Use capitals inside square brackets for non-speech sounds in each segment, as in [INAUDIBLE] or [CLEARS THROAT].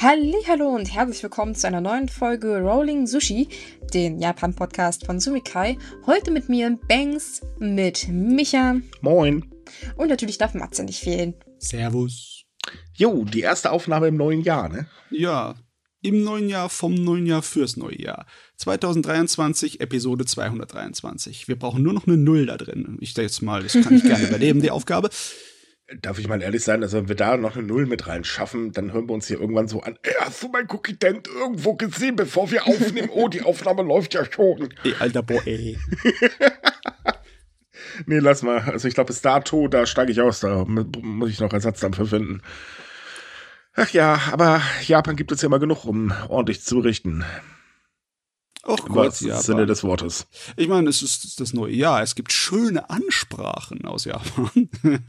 Hallo und herzlich willkommen zu einer neuen Folge Rolling Sushi, den Japan-Podcast von Sumikai. Heute mit mir Banks, mit Micha. Moin. Und natürlich darf Matze nicht fehlen. Servus. Jo, die erste Aufnahme im neuen Jahr, ne? Ja, im neuen Jahr vom neuen Jahr fürs neue Jahr. 2023, Episode 223. Wir brauchen nur noch eine Null da drin. Ich denke jetzt mal, das kann ich gerne [LAUGHS] überleben, die Aufgabe. Darf ich mal ehrlich sein, also wenn wir da noch eine Null mit reinschaffen, dann hören wir uns hier irgendwann so an. Ey, hast du mein Cookie Dent irgendwo gesehen, bevor wir aufnehmen? Oh, die Aufnahme läuft ja schon. [LAUGHS] Ey, alter Boy, ey. [LAUGHS] nee, lass mal. Also ich glaube, bis dato, da steige ich aus. Da muss ich noch Ersatz dafür finden. Ach ja, aber Japan gibt es ja mal genug, um ordentlich zu berichten. Och Gott, Im Sinne des Wortes. Ich meine, es ist das neue Jahr. Es gibt schöne Ansprachen aus Japan. [LAUGHS]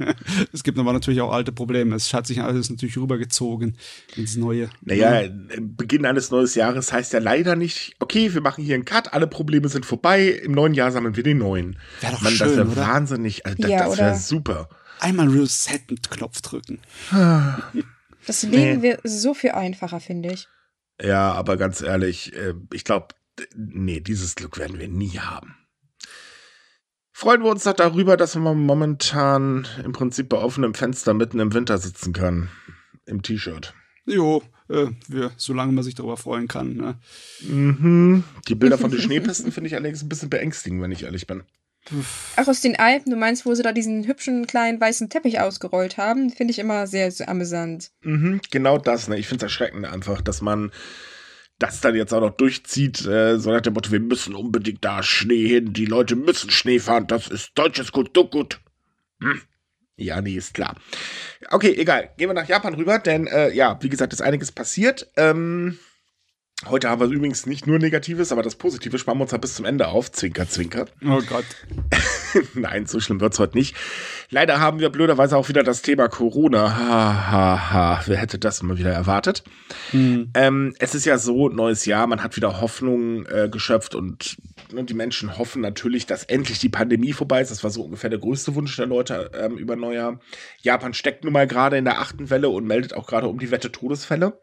es gibt aber natürlich auch alte Probleme. Es hat sich alles natürlich rübergezogen ins Neue. Naja, Beginn eines neuen Jahres heißt ja leider nicht, okay, wir machen hier einen Cut, alle Probleme sind vorbei, im neuen Jahr sammeln wir den neuen. Wäre doch Mann, schön, das wäre oder? wahnsinnig. Also, Ja, das wäre super. Einmal Reset-Knopf drücken. Das Leben wird so viel einfacher, finde ich. Ja, aber ganz ehrlich, äh, ich glaube, nee, dieses Glück werden wir nie haben. Freuen wir uns doch darüber, dass man momentan im Prinzip bei offenem Fenster mitten im Winter sitzen kann. Im T-Shirt. Jo, äh, wir, solange man sich darüber freuen kann. Ne? Mhm. Die Bilder von den Schneepisten finde ich allerdings ein bisschen beängstigend, wenn ich ehrlich bin. Ach, aus den Alpen, du meinst, wo sie da diesen hübschen kleinen weißen Teppich ausgerollt haben, finde ich immer sehr, sehr amüsant. Mhm, genau das, ne? Ich finde es erschreckend einfach, dass man das dann jetzt auch noch durchzieht, äh, so nach dem Motto, wir müssen unbedingt da Schnee hin, die Leute müssen Schnee fahren, das ist deutsches Kulturgut. Hm. Ja, nee, ist klar. Okay, egal. Gehen wir nach Japan rüber, denn äh, ja, wie gesagt, ist einiges passiert. Ähm, heute haben wir übrigens nicht nur Negatives, aber das Positive sparen wir uns halt bis zum Ende auf. Zwinker, zwinker. Oh Gott. [LAUGHS] [LAUGHS] Nein, so schlimm wird's heute nicht. Leider haben wir blöderweise auch wieder das Thema Corona. Ha, ha, ha. Wer hätte das mal wieder erwartet? Hm. Ähm, es ist ja so, neues Jahr, man hat wieder Hoffnung äh, geschöpft und, ne, die Menschen hoffen natürlich, dass endlich die Pandemie vorbei ist. Das war so ungefähr der größte Wunsch der Leute ähm, über Neujahr. Japan steckt nun mal gerade in der achten Welle und meldet auch gerade um die Wette Todesfälle.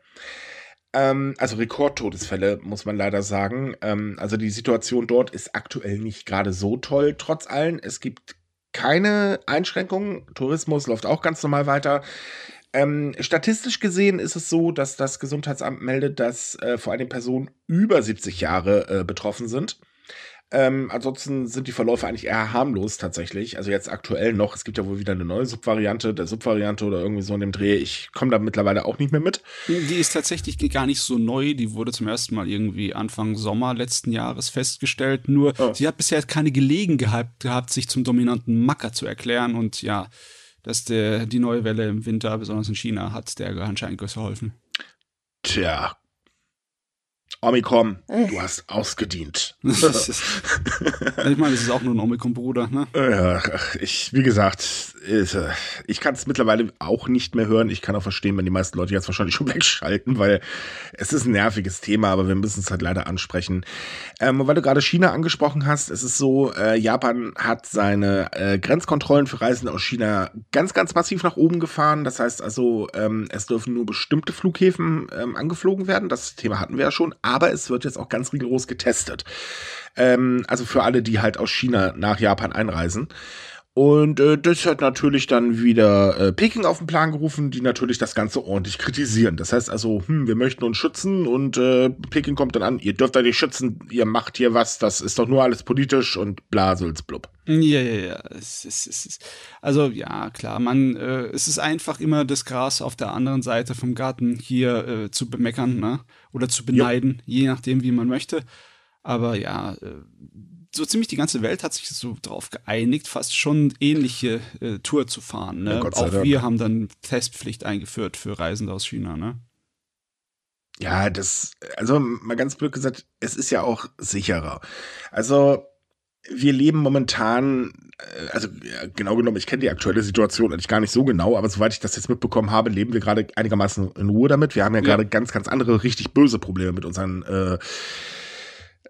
Ähm, also Rekordtodesfälle, muss man leider sagen. Ähm, also die Situation dort ist aktuell nicht gerade so toll, trotz allem. Es gibt keine Einschränkungen. Tourismus läuft auch ganz normal weiter. Ähm, statistisch gesehen ist es so, dass das Gesundheitsamt meldet, dass äh, vor allem Personen über 70 Jahre äh, betroffen sind. Ähm, ansonsten sind die Verläufe eigentlich eher harmlos tatsächlich. Also jetzt aktuell noch. Es gibt ja wohl wieder eine neue Subvariante, der Subvariante oder irgendwie so in dem Dreh. Ich komme da mittlerweile auch nicht mehr mit. Die ist tatsächlich gar nicht so neu. Die wurde zum ersten Mal irgendwie Anfang Sommer letzten Jahres festgestellt. Nur Oh. sie hat bisher keine Gelegenheit gehabt, sich zum dominanten Macker zu erklären. Und ja, dass der, die neue Welle im Winter, besonders in China, hat der anscheinend geholfen. Tja. Omikron, du hast ausgedient. [LAUGHS] Ist, ich meine, das ist auch nur ein Omikron-Bruder, ne? Ja, ich, wie gesagt, äh, ich kann es mittlerweile auch nicht mehr hören. Ich kann auch verstehen, wenn die meisten Leute jetzt wahrscheinlich schon [LAUGHS] wegschalten, weil es ist ein nerviges Thema, aber wir müssen es halt leider ansprechen. Ähm, weil du gerade China angesprochen hast, es ist so, äh, Japan hat seine äh, Grenzkontrollen für Reisende aus China ganz, ganz massiv nach oben gefahren. Das heißt also, ähm, es dürfen nur bestimmte Flughäfen ähm, angeflogen werden. Das Thema hatten wir ja schon, aber es wird jetzt auch ganz rigoros getestet. Ähm, also für alle, die halt aus China nach Japan einreisen. Und äh, das hat natürlich dann wieder äh, Peking auf den Plan gerufen, die natürlich das Ganze ordentlich kritisieren. Das heißt also, hm, wir möchten uns schützen und äh, Peking kommt dann an, ihr dürft euch nicht schützen, ihr macht hier was, das ist doch nur alles politisch und blasulz blub. Ja, ja, ja. Es, es ist, also ja, klar, man, äh, es ist einfach immer das Gras auf der anderen Seite vom Garten hier äh, zu bemeckern, ne? Oder zu beneiden, je nachdem, wie man möchte. Aber ja, äh, so ziemlich die ganze Welt hat sich so drauf geeinigt, fast schon ähnliche äh, Tour zu fahren. Ne? Ja, Auch Dank. wir haben dann Testpflicht eingeführt für Reisende aus China, ne? Ja, das, also mal ganz blöd gesagt, es ist ja auch sicherer. Also wir leben momentan, äh, also genau genommen, ich kenne die aktuelle Situation eigentlich gar nicht so genau, aber soweit ich das jetzt mitbekommen habe, leben wir gerade einigermaßen in Ruhe damit. Wir haben ja Ja. gerade ganz, ganz andere, richtig böse Probleme mit unseren äh,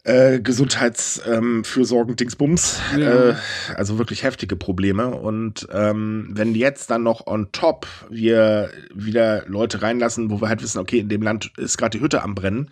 äh, Gesundheitsfürsorgen ähm, Dingsbums. Ja. Äh, also wirklich heftige Probleme. Und ähm, wenn jetzt dann noch on top wir wieder Leute reinlassen, wo wir halt wissen, okay, in dem Land ist gerade die Hütte am Brennen,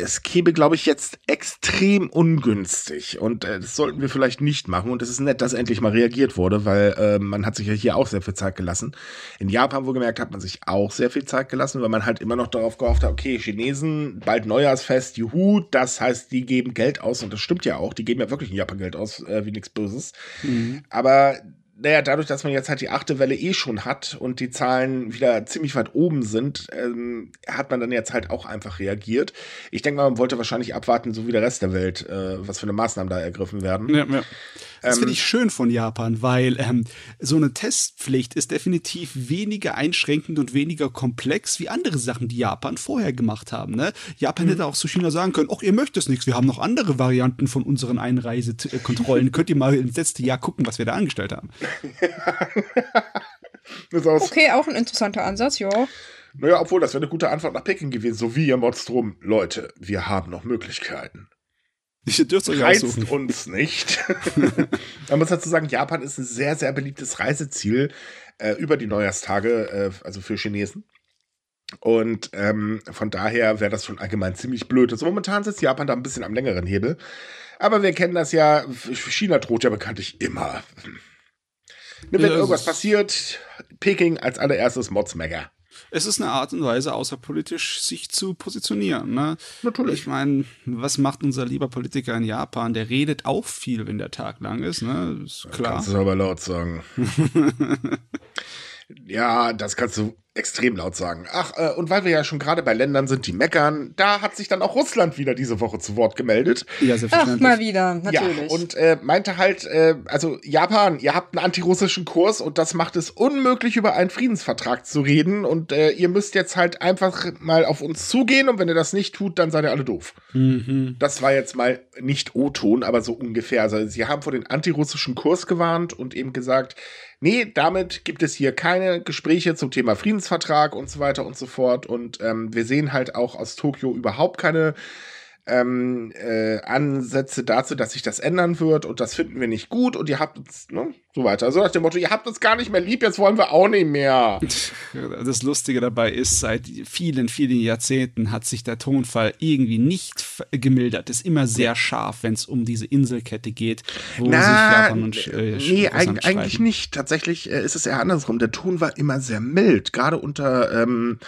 es käme, glaube ich, jetzt extrem ungünstig. Und äh, das sollten wir vielleicht nicht machen. Und es ist nett, dass endlich mal reagiert wurde, weil äh, man hat sich ja hier auch sehr viel Zeit gelassen. In Japan, wo gemerkt, hat man sich auch sehr viel Zeit gelassen, weil man halt immer noch darauf gehofft hat, okay, Chinesen, bald Neujahrsfest, juhu, das heißt, die geben Geld aus. Und das stimmt ja auch. Die geben ja wirklich in Japan Geld aus, äh, wie nichts Böses. Mhm. Aber naja, dadurch, dass man jetzt halt die achte Welle eh schon hat und die Zahlen wieder ziemlich weit oben sind, ähm, hat man dann jetzt halt auch einfach reagiert. Ich denke mal, man wollte wahrscheinlich abwarten, so wie der Rest der Welt, äh, was für eine Maßnahmen da ergriffen werden. Ja, ja. Das finde ähm, ich schön von Japan, weil ähm, so eine Testpflicht ist definitiv weniger einschränkend und weniger komplex wie andere Sachen, die Japan vorher gemacht haben. Ne? Japan hätte auch zu China sagen können, ach, ihr möchtet nichts, wir haben noch andere Varianten von unseren Einreisekontrollen. Könnt ihr mal ins letzte Jahr gucken, was wir da angestellt haben. [LAUGHS] okay, auch ein interessanter Ansatz, ja. Naja, obwohl, das wäre eine gute Antwort nach Peking gewesen, so wie ihr Monstrum. Leute, wir haben noch Möglichkeiten. Ich dürft euch Reizt aussuchen. uns nicht. [LAUGHS] Man muss dazu sagen, Japan ist ein sehr, sehr beliebtes Reiseziel äh, über die Neujahrstage, äh, also für Chinesen. Und ähm, von daher wäre das schon allgemein ziemlich blöd. Also momentan sitzt Japan da ein bisschen am längeren Hebel. Aber wir kennen das ja, China droht ja bekanntlich immer. Wenn ja, irgendwas passiert, Peking als allererstes Modsmegger es ist eine Art und Weise, außerpolitisch sich zu positionieren. Ne? Natürlich. Ich meine, was macht unser lieber Politiker in Japan? Der redet auch viel, wenn der Tag lang ist. Ne? Ist klar. Kannst du aber laut sagen. [LAUGHS] ja, das kannst du extrem laut sagen. Ach, äh, und weil wir ja schon gerade bei Ländern sind, die meckern, da hat sich dann auch Russland wieder diese Woche zu Wort gemeldet. Ja, selbstverständlich. Ach, mal wieder, natürlich. Ja, und äh, meinte halt, äh, also Japan, ihr habt einen antirussischen Kurs und das macht es unmöglich, über einen Friedensvertrag zu reden und äh, ihr müsst jetzt halt einfach mal auf uns zugehen und wenn ihr das nicht tut, dann seid ihr alle doof. Mhm. Das war jetzt mal nicht O-Ton, aber so ungefähr. Also sie haben vor den antirussischen Kurs gewarnt und eben gesagt, nee, damit gibt es hier keine Gespräche zum Thema Friedensvertrag und so weiter und so fort. Und ähm, wir sehen halt auch aus Tokio überhaupt keine ähm, äh, Ansätze dazu, dass sich das ändern wird und das finden wir nicht gut und ihr habt uns, ne, so weiter. Also nach dem Motto, ihr habt uns gar nicht mehr lieb, jetzt wollen wir auch nicht mehr. [LAUGHS] Das Lustige dabei ist, seit vielen, vielen Jahrzehnten hat sich der Tonfall irgendwie nicht gemildert. Ist immer sehr scharf, wenn es um diese Inselkette geht, wo Na, sich Japan und äh, Nee, eig eigentlich nicht. Tatsächlich äh, ist es eher andersrum. Der Ton war immer sehr mild, gerade unter ähm,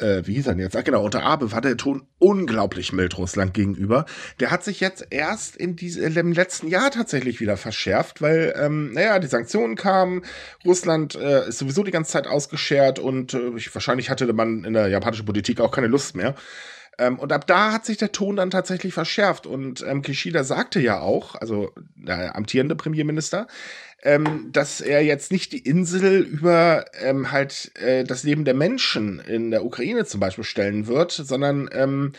äh, wie hieß er denn jetzt? Ach genau, unter Abe war der Ton unglaublich mild Russland gegenüber. Der hat sich jetzt erst in diesem im letzten Jahr tatsächlich wieder verschärft, weil, ähm, naja, die Sanktionen kamen, Russland äh, ist sowieso die ganze Zeit ausgeschert und äh, wahrscheinlich hatte man in der japanischen Politik auch keine Lust mehr. Ähm, und ab da hat sich der Ton dann tatsächlich verschärft. Und ähm, Kishida sagte ja auch, also der amtierende Premierminister, ähm, dass er jetzt nicht die Insel über ähm, halt äh, das Leben der Menschen in der Ukraine zum Beispiel stellen wird, sondern ähm,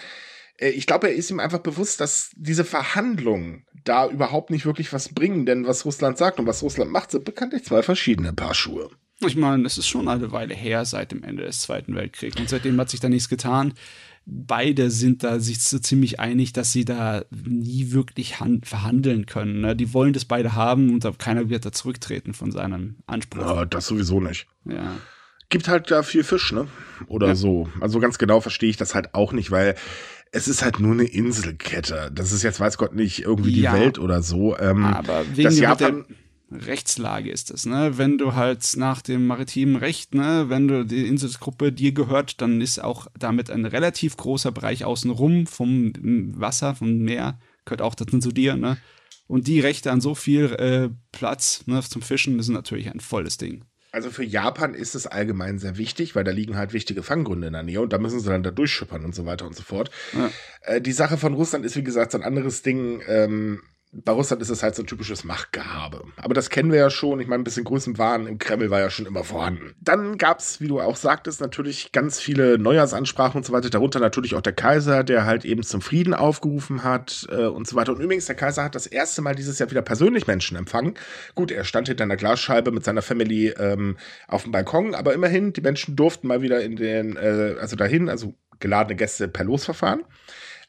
äh, ich glaube, er ist ihm einfach bewusst, dass diese Verhandlungen da überhaupt nicht wirklich was bringen, denn was Russland sagt und was Russland macht, sind bekanntlich zwei verschiedene Paar Schuhe. Ich meine, es ist schon eine Weile her seit dem Ende des Zweiten Weltkriegs und seitdem hat sich da nichts getan beide sind da sich so ziemlich einig, dass sie da nie wirklich verhandeln können. Ne? Die wollen das beide haben und keiner wird da zurücktreten von seinem Anspruch. Ja, das sowieso nicht. Ja. Gibt halt da viel Fisch, ne? Oder ja. so. Also ganz genau verstehe ich das halt auch nicht, weil es ist halt nur eine Inselkette. Das ist jetzt, weiß Gott nicht, irgendwie die ja, Welt oder so. Ähm, aber wegen das Japan, Rechtslage ist es, ne? Wenn du halt nach dem maritimen Recht, ne, wenn du die Inselgruppe dir gehört, dann ist auch damit ein relativ großer Bereich außenrum vom Wasser, vom Meer, gehört auch dazu zu dir, ne? Und die Rechte an so viel äh, Platz ne, zum Fischen ist natürlich ein volles Ding. Also für Japan ist es allgemein sehr wichtig, weil da liegen halt wichtige Fanggründe in der Nähe und da müssen sie dann da durchschippern und so weiter und so fort. Ja. Äh, die Sache von Russland ist, wie gesagt, so ein anderes Ding. Ähm, bei Russland ist es halt so ein typisches Machtgehabe. Aber das kennen wir ja schon. Ich meine, ein bisschen Größenwahn im Kreml war ja schon immer vorhanden. Dann gab es, wie du auch sagtest, natürlich ganz viele Neujahrsansprachen und so weiter. Darunter natürlich auch der Kaiser, der halt eben zum Frieden aufgerufen hat äh, und so weiter. Und übrigens, der Kaiser hat das erste Mal dieses Jahr wieder persönlich Menschen empfangen. Gut, er stand hinter einer Glasscheibe mit seiner Family ähm, auf dem Balkon, aber immerhin, die Menschen durften mal wieder in den, äh, also dahin, also geladene Gäste per Losverfahren.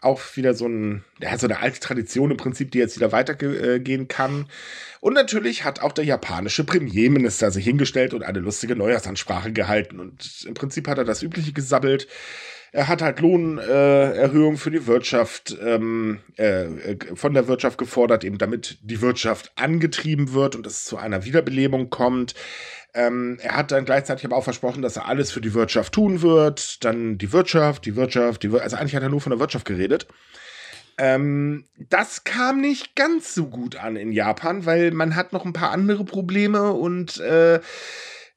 Auch wieder so ein, ja, so eine alte Tradition im Prinzip, die jetzt wieder weitergehen kann. Und natürlich hat auch der japanische Premierminister sich hingestellt und eine lustige Neujahrsansprache gehalten. Und im Prinzip hat er das Übliche gesabbelt. Er hat halt Lohnerhöhung äh, für die Wirtschaft ähm, äh, äh, von der Wirtschaft gefordert, eben damit die Wirtschaft angetrieben wird und es zu einer Wiederbelebung kommt. Ähm, er hat dann gleichzeitig aber auch versprochen, dass er alles für die Wirtschaft tun wird. Dann die Wirtschaft, die Wirtschaft, die Wir also eigentlich hat er nur von der Wirtschaft geredet. Ähm, das kam nicht ganz so gut an in Japan, weil man hat noch ein paar andere Probleme und äh,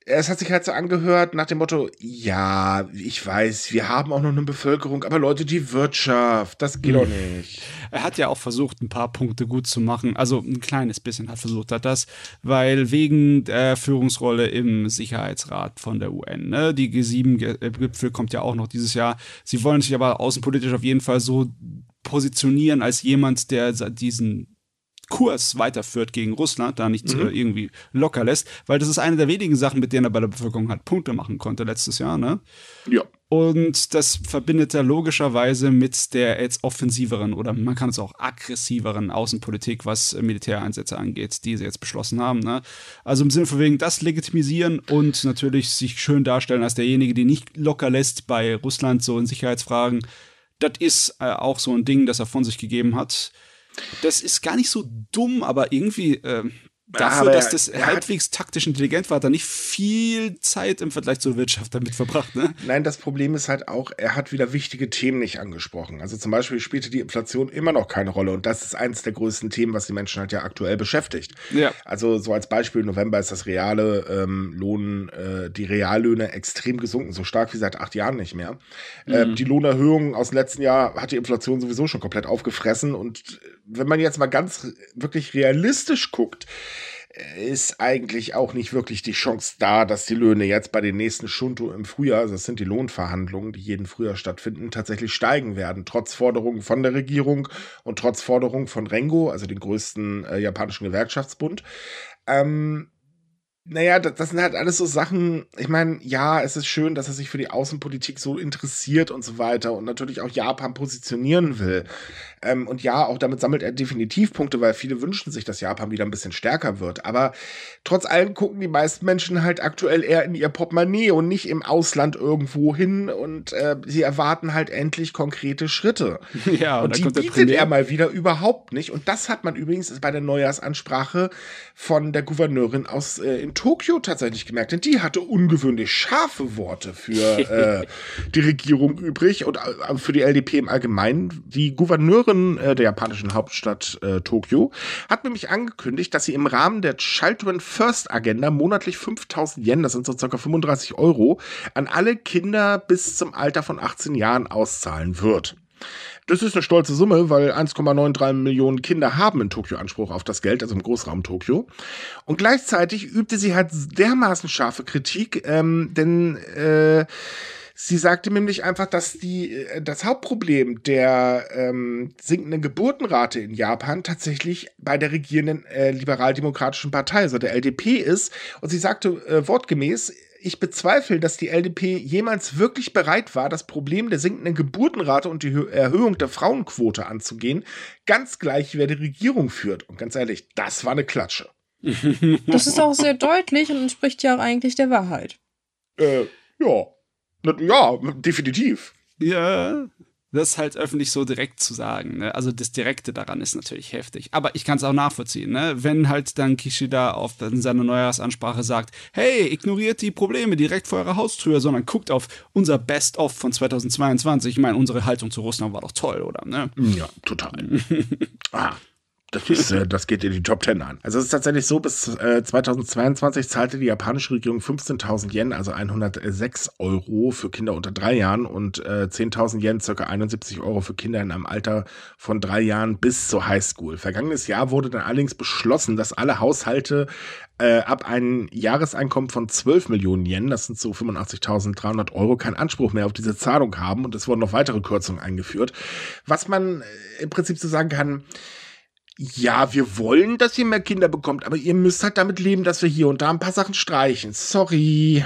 es hat sich halt so angehört nach dem Motto, ja, ich weiß, wir haben auch noch eine Bevölkerung, aber Leute, die Wirtschaft, das geht doch hm. nicht. Er hat ja auch versucht, ein paar Punkte gut zu machen. Also ein kleines bisschen hat versucht, hat das, weil wegen der Führungsrolle im Sicherheitsrat von der UN, ne, die G7-Gipfel kommt ja auch noch dieses Jahr. Sie wollen sich aber außenpolitisch auf jeden Fall so positionieren als jemand, der diesen Kurs weiterführt gegen Russland, da nicht mhm. äh, irgendwie locker lässt, weil das ist eine der wenigen Sachen, mit denen er bei der Bevölkerung halt Punkte machen konnte letztes Jahr, ne? Ja. Und das verbindet er logischerweise mit der jetzt offensiveren oder man kann es auch aggressiveren Außenpolitik, was Militäreinsätze angeht, die sie jetzt beschlossen haben. Ne? Also im Sinne von wegen das legitimisieren und natürlich sich schön darstellen als derjenige, der nicht locker lässt bei Russland so in Sicherheitsfragen. Das ist äh, auch so ein Ding, das er von sich gegeben hat. Das ist gar nicht so dumm, aber irgendwie äh, dafür, dass das halbwegs taktisch intelligent war, hat er nicht viel Zeit im Vergleich zur Wirtschaft damit verbracht. Ne? Nein, das Problem ist halt auch, er hat wieder wichtige Themen nicht angesprochen. Also zum Beispiel spielte die Inflation immer noch keine Rolle und das ist eines der größten Themen, was die Menschen halt ja aktuell beschäftigt. Ja. Also so als Beispiel, im November ist das reale ähm, Lohn, äh, die Reallöhne extrem gesunken, so stark wie seit acht Jahren nicht mehr. Mhm. Ähm, die Lohnerhöhung aus dem letzten Jahr hat die Inflation sowieso schon komplett aufgefressen und wenn man jetzt mal ganz wirklich realistisch guckt, ist eigentlich auch nicht wirklich die Chance da, dass die Löhne jetzt bei den nächsten Shunto im Frühjahr, also das sind die Lohnverhandlungen, die jeden Frühjahr stattfinden, tatsächlich steigen werden, trotz Forderungen von der Regierung und trotz Forderungen von Rengo, also den größten äh, japanischen Gewerkschaftsbund. Ähm, naja, das, das sind halt alles so Sachen. Ich meine, ja, es ist schön, dass er sich für die Außenpolitik so interessiert und so weiter und natürlich auch Japan positionieren will. Ähm, und ja, auch damit sammelt er definitiv Punkte, weil viele wünschen sich, dass Japan wieder ein bisschen stärker wird. Aber trotz allem gucken die meisten Menschen halt aktuell eher in ihr Portemonnaie und nicht im Ausland irgendwo hin und äh, sie erwarten halt endlich konkrete Schritte. [LAUGHS] Ja, und, und die bietet er mal wieder überhaupt nicht. Und das hat man übrigens bei der Neujahrsansprache von der Gouverneurin aus äh, in Tokio tatsächlich gemerkt, denn die hatte ungewöhnlich scharfe Worte für [LAUGHS] äh, die Regierung übrig und äh, für die LDP im Allgemeinen. Die Gouverneurin äh, der japanischen Hauptstadt äh, Tokio hat nämlich angekündigt, dass sie im Rahmen der Children First Agenda monatlich 5000 Yen, das sind so circa 35 Euro, an alle Kinder bis zum Alter von 18 Jahren auszahlen wird. Das ist eine stolze Summe, weil 1,93 Millionen Kinder haben in Tokio Anspruch auf das Geld, also im Großraum Tokio. Und gleichzeitig übte sie halt dermaßen scharfe Kritik, ähm, denn äh, Sie sagte nämlich einfach, dass die, äh, das Hauptproblem der ähm, sinkenden Geburtenrate in Japan tatsächlich bei der regierenden äh, liberal-demokratischen Partei, also der LDP ist. Und sie sagte äh, wortgemäß, ich bezweifle, dass die LDP jemals wirklich bereit war, das Problem der sinkenden Geburtenrate und die Erhöhung der Frauenquote anzugehen, ganz gleich, wer die Regierung führt. Und ganz ehrlich, das war eine Klatsche. Das ist auch sehr deutlich und entspricht ja auch eigentlich der Wahrheit. Äh, ja. Ja, definitiv. Ja, das halt öffentlich so direkt zu sagen. Ne? Also das Direkte daran ist natürlich heftig. Aber ich kann es auch nachvollziehen. Ne? Wenn halt dann Kishida auf in seiner Neujahrsansprache sagt, hey, ignoriert die Probleme direkt vor eurer Haustür, sondern guckt auf unser Best-of von 2022. Ich meine, unsere Haltung zu Russland war doch toll, oder? Ne? Ja, total. [LAUGHS] ah. Das, ist, äh, das geht in die Top 10 an. Also es ist tatsächlich so, bis äh, 2022 zahlte die japanische Regierung 15.000 Yen, also 106 Euro für Kinder unter drei Jahren und äh, 10.000 Yen, circa 71 Euro für Kinder in einem Alter von drei Jahren bis zur Highschool. Vergangenes Jahr wurde dann allerdings beschlossen, dass alle Haushalte äh, ab einem Jahreseinkommen von 12 Millionen Yen, das sind so 85.300 Euro, keinen Anspruch mehr auf diese Zahlung haben und es wurden noch weitere Kürzungen eingeführt. Was man äh, im Prinzip so sagen kann, ja, wir wollen, dass ihr mehr Kinder bekommt, aber ihr müsst halt damit leben, dass wir hier und da ein paar Sachen streichen. Sorry.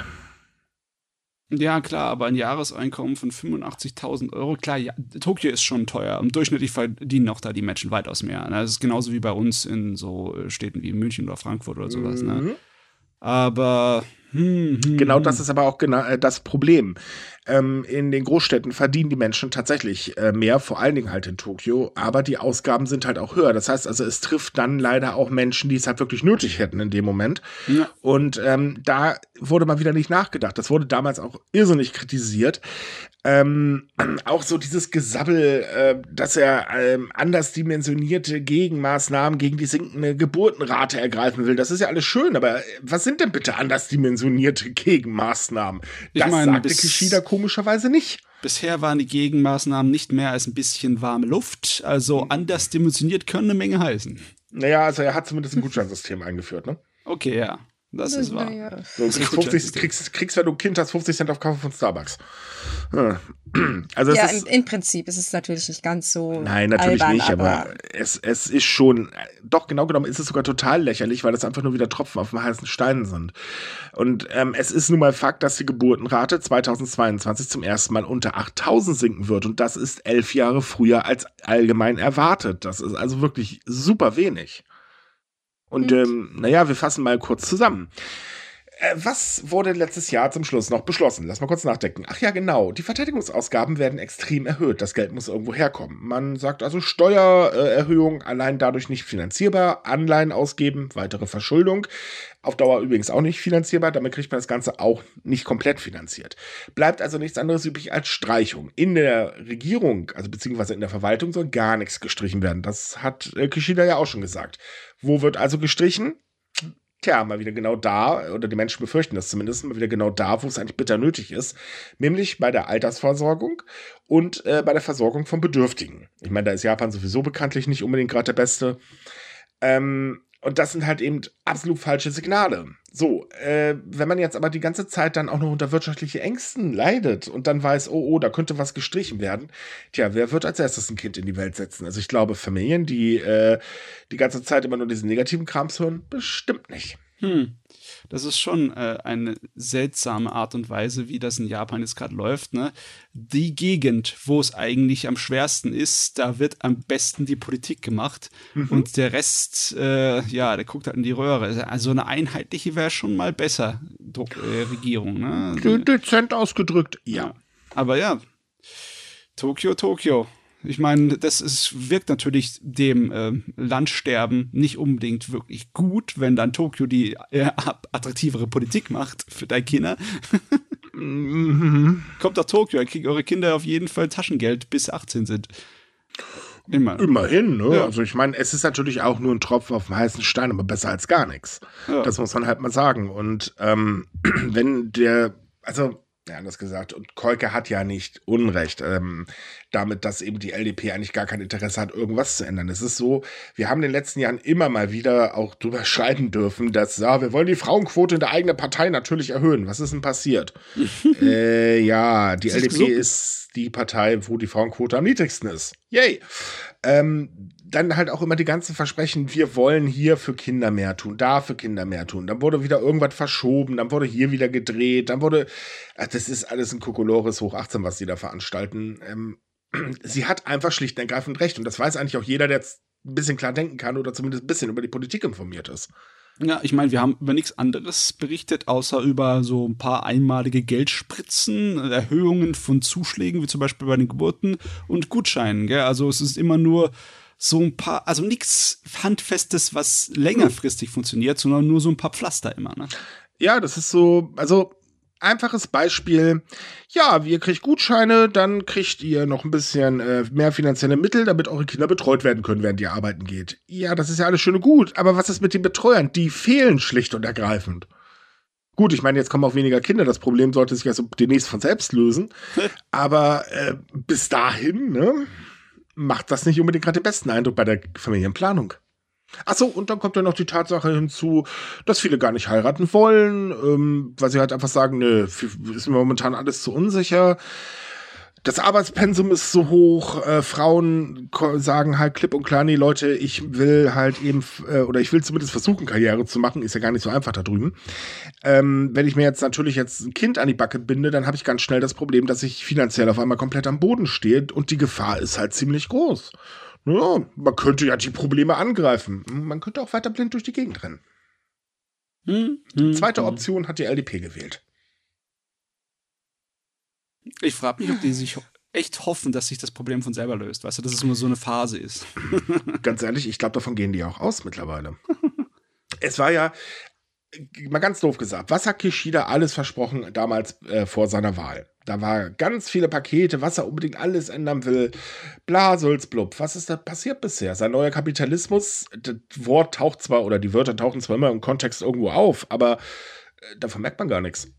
Ja, klar, aber ein Jahreseinkommen von 85.000 Euro, klar, ja, Tokio ist schon teuer. Im Durchschnitt verdienen auch da die Menschen weitaus mehr. Ne? Das ist genauso wie bei uns in so äh, Städten wie München oder Frankfurt oder sowas. Ne? Mhm. Ne? Aber hm, hm, genau das ist aber auch genau das Problem. Ähm, in den Großstädten verdienen die Menschen tatsächlich äh, mehr, vor allen Dingen halt in Tokio, aber die Ausgaben sind halt auch höher. Das heißt also, es trifft dann leider auch Menschen, die es halt wirklich nötig hätten in dem Moment. Ja. Und ähm, da wurde mal wieder nicht nachgedacht. Das wurde damals auch irrsinnig kritisiert. Ähm, [CLEARS THROAT] auch so dieses Gesabbel, äh, dass er ähm, anders dimensionierte Gegenmaßnahmen gegen die sinkende Geburtenrate ergreifen will. Das ist ja alles schön, aber was sind denn bitte anders dimensionierte Gegenmaßnahmen? Ich das meine, sagte Kishida komischerweise nicht. Bisher waren die Gegenmaßnahmen nicht mehr als ein bisschen warme Luft, also hm. anders dimensioniert können eine Menge heißen. Naja, also er hat zumindest ein Gutscheinsystem eingeführt, ne? Okay, ja. Das ist wahr. Ja. So, kriegst, 50, kriegst, kriegst, wenn du ein Kind hast, 50 Cent auf Kaffee von Starbucks. [CLEARS THROAT] Also ja, im, im, Prinzip ist es natürlich nicht ganz so. Nein, natürlich albern, nicht, aber, aber, es, es ist schon, doch genau genommen ist es sogar total lächerlich, weil das einfach nur wieder Tropfen auf dem heißen Stein sind. Und ähm, es ist nun mal Fakt, dass die Geburtenrate 2022 zum ersten Mal unter 8000 sinken wird. Und das ist elf Jahre früher als allgemein erwartet. Das ist also wirklich super wenig. Und ähm, naja, wir fassen mal kurz zusammen. Äh, was wurde letztes Jahr zum Schluss noch beschlossen? Lass mal kurz nachdenken. Ach ja, genau. Die Verteidigungsausgaben werden extrem erhöht. Das Geld muss irgendwo herkommen. Man sagt also Steuererhöhung allein dadurch nicht finanzierbar. Anleihen ausgeben, weitere Verschuldung. Auf Dauer übrigens auch nicht finanzierbar. Damit kriegt man das Ganze auch nicht komplett finanziert. Bleibt also nichts anderes übrig als Streichung. In der Regierung, also beziehungsweise in der Verwaltung, soll gar nichts gestrichen werden. Das hat äh, Kishida ja auch schon gesagt. Wo wird also gestrichen? Tja, mal wieder genau da, oder die Menschen befürchten das zumindest, mal wieder genau da, wo es eigentlich bitter nötig ist, nämlich bei der Altersversorgung und äh, bei der Versorgung von Bedürftigen. Ich meine, da ist Japan sowieso bekanntlich nicht unbedingt gerade der Beste. Ähm, und das sind halt eben absolut falsche Signale. So, äh, wenn man jetzt aber die ganze Zeit dann auch noch unter wirtschaftliche Ängsten leidet und dann weiß, oh, oh, da könnte was gestrichen werden, tja, wer wird als erstes ein Kind in die Welt setzen? Also ich glaube, Familien, die äh, die ganze Zeit immer nur diesen negativen Krams hören, bestimmt nicht. Hm. Das ist schon äh, eine seltsame Art und Weise, wie das in Japan jetzt gerade läuft. Ne? Die Gegend, wo es eigentlich am schwersten ist, da wird am besten die Politik gemacht mhm. und der Rest, äh, ja, der guckt halt in die Röhre. Also eine einheitliche wäre schon mal besser, Druck, äh, Regierung. Ne? Dezent ausgedrückt, ja. ja. Aber ja, Tokio, Tokio. Ich meine, das ist, wirkt natürlich dem äh, Landsterben nicht unbedingt wirklich gut, wenn dann Tokio die äh, attraktivere Politik macht für deine Kinder. mhm. Kommt nach Tokio, dann kriegen eure Kinder auf jeden Fall Taschengeld, bis sie 18 sind. Immer. Immerhin, ne? Ja. Also ich meine, es ist natürlich auch nur ein Tropfen auf dem heißen Stein, aber besser als gar nichts. Ja. Das muss man halt mal sagen. Und ähm, [CLEARS THROAT] wenn der, also ja, anders gesagt. Und Kolke hat ja nicht Unrecht ähm, damit, dass eben die LDP eigentlich gar kein Interesse hat, irgendwas zu ändern. Es ist so, wir haben in den letzten Jahren immer mal wieder auch drüber [LAUGHS] schreiben dürfen, dass, ja, wir wollen die Frauenquote in der eigenen Partei natürlich erhöhen. Was ist denn passiert? [LAUGHS] äh, ja, die LDP ist die Partei, wo die Frauenquote am niedrigsten ist. Yay! Ähm, dann halt auch immer die ganzen Versprechen, wir wollen hier für Kinder mehr tun, da für Kinder mehr tun. Dann wurde wieder irgendwas verschoben, dann wurde hier wieder gedreht, dann wurde, ach, das ist alles ein Kokolores hoch 18, was sie da veranstalten. Ähm, [CLEARS THROAT] sie hat einfach schlicht und ergreifend recht. Und das weiß eigentlich auch jeder, der jetzt ein bisschen klar denken kann oder zumindest ein bisschen über die Politik informiert ist. Ja, ich meine, wir haben über nichts anderes berichtet, außer über so ein paar einmalige Geldspritzen, Erhöhungen von Zuschlägen, wie zum Beispiel bei den Geburten und Gutscheinen. Gell? Also es ist immer nur so ein paar, also nichts Handfestes, was längerfristig funktioniert, sondern nur so ein paar Pflaster immer. Ne? Ja, das ist so, also einfaches Beispiel. Ja, ihr kriegt Gutscheine, dann kriegt ihr noch ein bisschen äh, mehr finanzielle Mittel, damit eure Kinder betreut werden können, während ihr arbeiten geht. Ja, das ist ja alles schön und gut, aber was ist mit den Betreuern? Die fehlen schlicht und ergreifend. Gut, ich meine, jetzt kommen auch weniger Kinder. Das Problem sollte sich also demnächst von selbst lösen. [LAUGHS] aber äh, bis dahin, ne? Macht das nicht unbedingt gerade den besten Eindruck bei der Familienplanung. Achso, und dann kommt ja noch die Tatsache hinzu, dass viele gar nicht heiraten wollen, ähm, weil sie halt einfach sagen, nö, ist mir momentan alles zu unsicher. Das Arbeitspensum ist so hoch, äh, Frauen sagen halt klipp und klar, nee, Leute, ich will halt eben, äh, oder ich will zumindest versuchen, Karriere zu machen, ist ja gar nicht so einfach da drüben. Ähm, wenn ich mir jetzt natürlich jetzt ein Kind an die Backe binde, dann habe ich ganz schnell das Problem, dass ich finanziell auf einmal komplett am Boden stehe und die Gefahr ist halt ziemlich groß. Ja, man könnte ja die Probleme angreifen. Man könnte auch weiter blind durch die Gegend rennen. Hm, hm, Zweite hm. Option hat die LDP gewählt. Ich frage mich, ob die sich echt hoffen, dass sich das Problem von selber löst. Weißt du, dass es nur so eine Phase ist. [LAUGHS] ganz ehrlich, ich glaube, davon gehen die auch aus mittlerweile. [LAUGHS] es war ja, mal ganz doof gesagt, was hat Kishida alles versprochen damals äh, vor seiner Wahl? Da war ganz viele Pakete, was er unbedingt alles ändern will. Bla, soll's blub. Was ist da passiert bisher? Sein neuer Kapitalismus, das Wort taucht zwar, oder die Wörter tauchen zwar immer im Kontext irgendwo auf, aber äh, davon merkt man gar nichts.